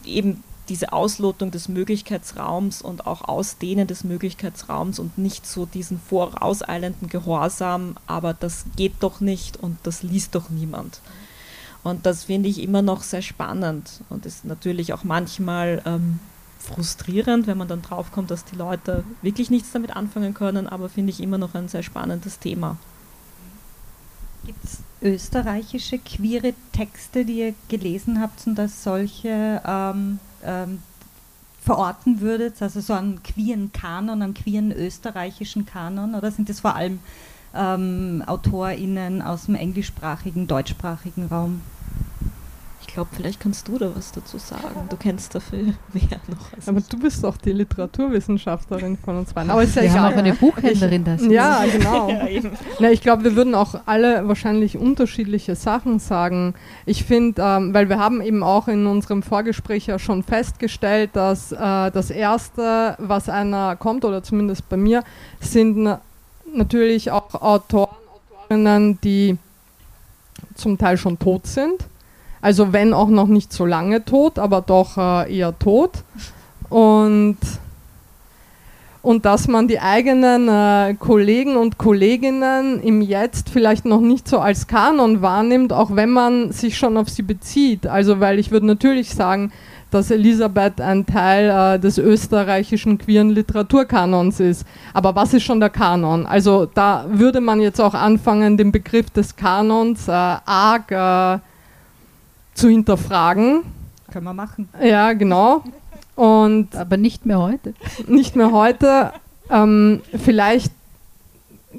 eben diese Auslotung des Möglichkeitsraums und auch Ausdehnen des Möglichkeitsraums und nicht so diesen vorauseilenden Gehorsam, aber das geht doch nicht und das liest doch niemand. Und das finde ich immer noch sehr spannend und ist natürlich auch manchmal ähm, frustrierend, wenn man dann draufkommt, dass die Leute wirklich nichts damit anfangen können, aber finde ich immer noch ein sehr spannendes Thema. Gibt es österreichische queere Texte, die ihr gelesen habt und als solche ähm, ähm, verorten würdet, also so einen queeren Kanon, einen queeren österreichischen Kanon, oder sind das vor allem ähm, AutorInnen aus dem englischsprachigen, deutschsprachigen Raum? Glaube, vielleicht kannst du da was dazu sagen. Du kennst dafür mehr noch. Als Aber du bist doch die Literaturwissenschaftlerin von uns beiden. Aber ist ja wir egal. haben auch eine Buchhändlerin das. Ja, genau. ja, Na, ich glaube, wir würden auch alle wahrscheinlich unterschiedliche Sachen sagen. Ich finde, ähm, weil wir haben eben auch in unserem Vorgespräch ja schon festgestellt, dass äh, das Erste, was einer kommt, oder zumindest bei mir, sind na natürlich auch Autoren, Autorinnen, die zum Teil schon tot sind also wenn auch noch nicht so lange tot, aber doch äh, eher tot. Und, und dass man die eigenen äh, Kollegen und Kolleginnen im Jetzt vielleicht noch nicht so als Kanon wahrnimmt, auch wenn man sich schon auf sie bezieht. Also weil ich würde natürlich sagen, dass Elisabeth ein Teil äh, des österreichischen queeren Literaturkanons ist. Aber was ist schon der Kanon? Also da würde man jetzt auch anfangen, den Begriff des Kanons äh, arg äh, zu hinterfragen. Können wir machen. Ja, genau. Und Aber nicht mehr heute. Nicht mehr heute. Ähm, vielleicht,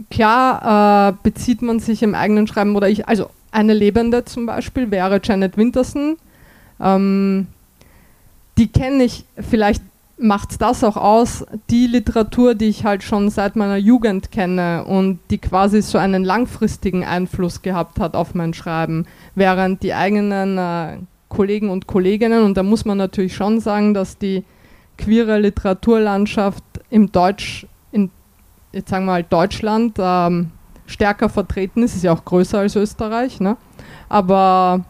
klar, äh, bezieht man sich im eigenen Schreiben oder ich, also eine Lebende zum Beispiel wäre Janet Winterson. Ähm, die kenne ich vielleicht macht das auch aus, die Literatur, die ich halt schon seit meiner Jugend kenne und die quasi so einen langfristigen Einfluss gehabt hat auf mein Schreiben, während die eigenen äh, Kollegen und Kolleginnen, und da muss man natürlich schon sagen, dass die queere Literaturlandschaft im Deutsch, in, jetzt sagen wir mal Deutschland, ähm, stärker vertreten ist, ist ja auch größer als Österreich, ne? aber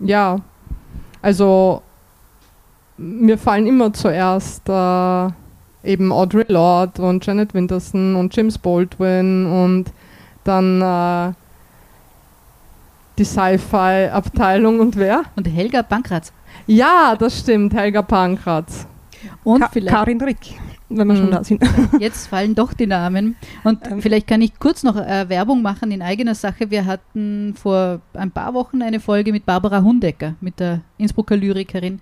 ja, also mir fallen immer zuerst äh, eben Audre Lorde und Janet Winterson und James Baldwin und dann äh, die Sci-Fi-Abteilung und wer? Und Helga Pankratz. Ja, das stimmt, Helga Pankratz. Und Ka vielleicht Karin Rick, wenn wir schon hm. da sind. Jetzt fallen doch die Namen. Und ähm. vielleicht kann ich kurz noch äh, Werbung machen in eigener Sache. Wir hatten vor ein paar Wochen eine Folge mit Barbara Hundecker, mit der Innsbrucker Lyrikerin,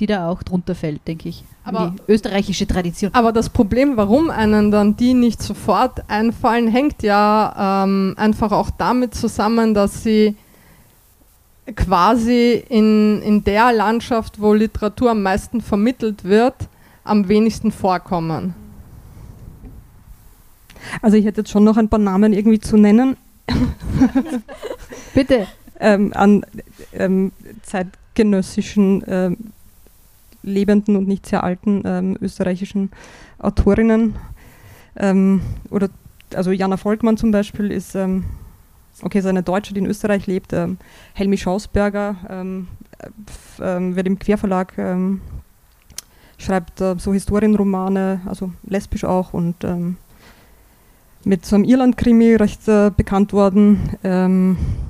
die da auch drunter fällt, denke ich. Aber die österreichische Tradition. Aber das Problem, warum einen dann die nicht sofort einfallen, hängt ja ähm, einfach auch damit zusammen, dass sie quasi in, in der Landschaft, wo Literatur am meisten vermittelt wird, am wenigsten vorkommen. Also ich hätte jetzt schon noch ein paar Namen irgendwie zu nennen. Bitte. ähm, an ähm, zeitgenössischen ähm, lebenden und nicht sehr alten ähm, österreichischen Autorinnen. Ähm, oder also Jana Volkmann zum Beispiel ist, ähm, okay, ist eine Deutsche, die in Österreich lebt. Ähm, Helmi Schausberger ähm, ähm, wird im Querverlag schreibt äh, so Historienromane, also lesbisch auch und mit so einem Irland-Krimi recht äh, bekannt worden.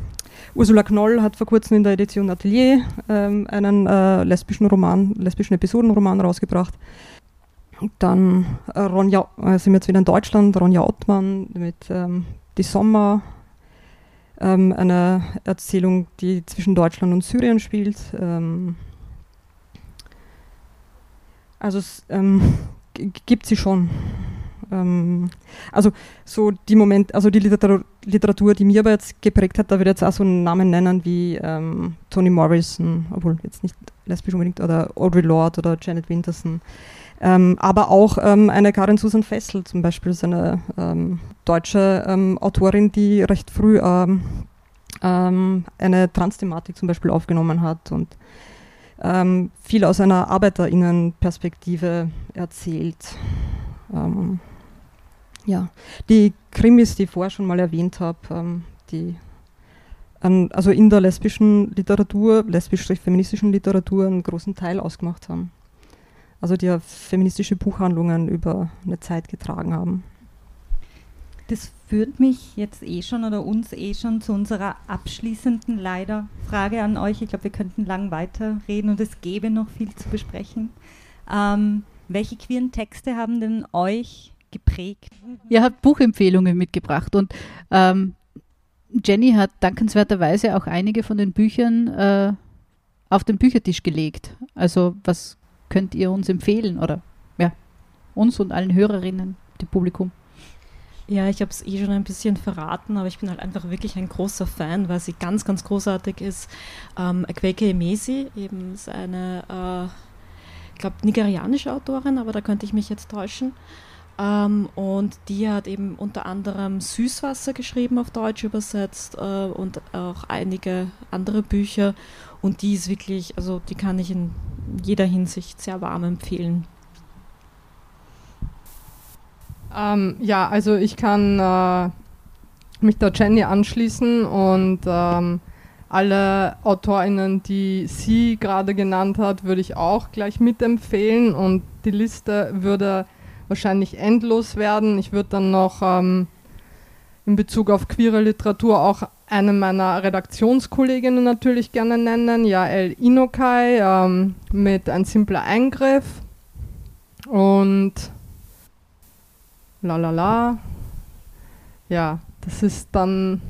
Ursula Knoll hat vor kurzem in der Edition Atelier ähm, einen äh, lesbischen Roman, lesbischen Episodenroman rausgebracht. Dann äh, Ronja, äh, sind wir jetzt wieder in Deutschland, Ronja Ottmann mit ähm, Die Sommer, ähm, eine Erzählung, die zwischen Deutschland und Syrien spielt. Ähm, also es ähm, gibt sie schon ähm, also so die Moment, also die Literatur, Literatur, die mir aber jetzt geprägt hat, da würde ich jetzt auch so einen Namen nennen wie ähm, Toni Morrison, obwohl jetzt nicht lesbisch unbedingt, oder Audre Lorde oder Janet Winterson. Ähm, aber auch ähm, eine Karin Susan Fessel zum Beispiel, ist eine ähm, deutsche ähm, Autorin, die recht früh ähm, ähm, eine Trans-Thematik zum Beispiel aufgenommen hat und viel aus einer ArbeiterInnen-Perspektive erzählt. Ja, die Krimis, die ich vorher schon mal erwähnt habe, ähm, die an, also in der lesbischen Literatur, lesbisch-feministischen Literatur einen großen Teil ausgemacht haben. Also die ja feministische Buchhandlungen über eine Zeit getragen haben. Das führt mich jetzt eh schon oder uns eh schon zu unserer abschließenden leider Frage an euch. Ich glaube, wir könnten lang weiterreden und es gäbe noch viel zu besprechen. Ähm, welche queeren Texte haben denn euch geprägt. Ihr habt Buchempfehlungen mitgebracht und ähm, Jenny hat dankenswerterweise auch einige von den Büchern äh, auf den Büchertisch gelegt. Also was könnt ihr uns empfehlen oder ja, uns und allen Hörerinnen, dem Publikum? Ja, ich habe es eh schon ein bisschen verraten, aber ich bin halt einfach wirklich ein großer Fan, weil sie ganz, ganz großartig ist. Ähm, Akweke Emesi, eben seine, äh, ich glaube, nigerianische Autorin, aber da könnte ich mich jetzt täuschen. Ähm, und die hat eben unter anderem Süßwasser geschrieben, auf Deutsch übersetzt äh, und auch einige andere Bücher. Und die ist wirklich, also die kann ich in jeder Hinsicht sehr warm empfehlen. Ähm, ja, also ich kann äh, mich der Jenny anschließen und ähm, alle AutorInnen, die sie gerade genannt hat, würde ich auch gleich mitempfehlen und die Liste würde wahrscheinlich endlos werden. Ich würde dann noch ähm, in Bezug auf queere Literatur auch eine meiner Redaktionskolleginnen natürlich gerne nennen, Jael Inokai ähm, mit Ein simpler Eingriff und la la la. Ja, das ist dann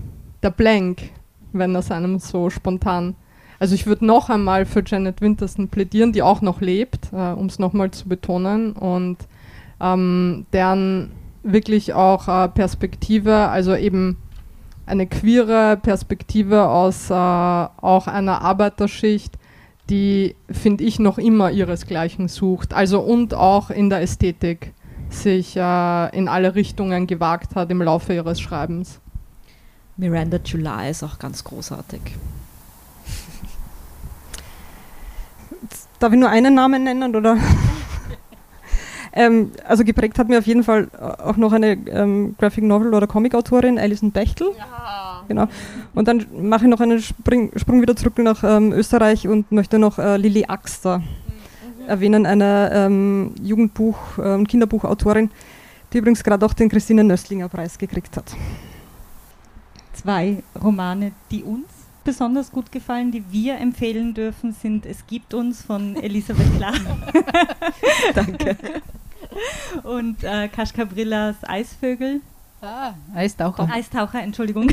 der Blank, wenn das einem so spontan. Also ich würde noch einmal für Janet Winterson plädieren, die auch noch lebt, äh, um es nochmal zu betonen und ähm, deren wirklich auch äh, Perspektive, also eben eine queere Perspektive aus äh, auch einer Arbeiterschicht, die, finde ich, noch immer ihresgleichen sucht. Also und auch in der Ästhetik sich äh, in alle Richtungen gewagt hat im Laufe ihres Schreibens. Miranda July ist auch ganz großartig. Darf ich nur einen Namen nennen oder? ähm, also geprägt hat mir auf jeden Fall auch noch eine ähm, Graphic Novel oder Comic-Autorin, Alison Bechtel. Ja. Genau. Und dann mache ich noch einen Spring, Sprung wieder zurück nach ähm, Österreich und möchte noch äh, Lilly Axter erwähnen, eine ähm, Jugendbuch- und ähm, Kinderbuchautorin, die übrigens gerade auch den Christine Nöstlinger Preis gekriegt hat. Zwei Romane, die uns besonders gut gefallen, die wir empfehlen dürfen, sind Es gibt uns von Elisabeth Klar. Danke. Und äh, Kaschka Brillas Eisvögel. Ah, Eistaucher. Eistaucher, Entschuldigung.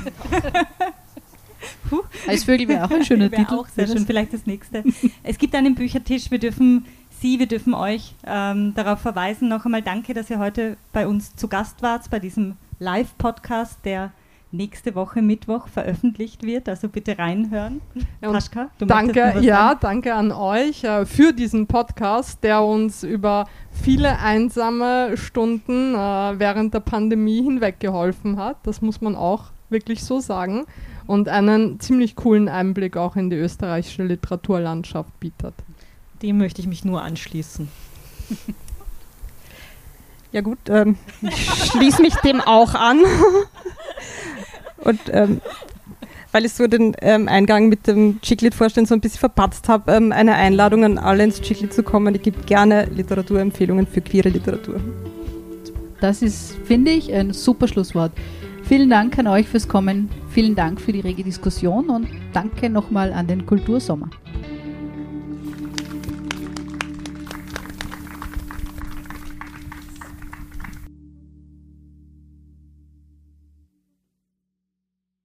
Eisvögel wäre auch ein schöner wäre Titel. auch sehr schön, vielleicht das nächste. Es gibt einen Büchertisch, wir dürfen Sie, wir dürfen euch ähm, darauf verweisen. Noch einmal danke, dass ihr heute bei uns zu Gast wart, bei diesem Live-Podcast, der nächste Woche Mittwoch veröffentlicht wird. Also bitte reinhören. Ja, Paschka, danke, ja, danke an euch äh, für diesen Podcast, der uns über viele einsame Stunden äh, während der Pandemie hinweg geholfen hat. Das muss man auch wirklich so sagen. Und einen ziemlich coolen Einblick auch in die österreichische Literaturlandschaft bietet. Dem möchte ich mich nur anschließen. Ja gut, ähm, ich schließe mich dem auch an. Und ähm, weil ich so den ähm, Eingang mit dem Chiclet-Vorstellen so ein bisschen verpatzt habe, ähm, eine Einladung an alle ins Chiclet zu kommen. Ich gebe gerne Literaturempfehlungen für queere Literatur. Das ist, finde ich, ein super Schlusswort. Vielen Dank an euch fürs Kommen, vielen Dank für die rege Diskussion und danke nochmal an den Kultursommer.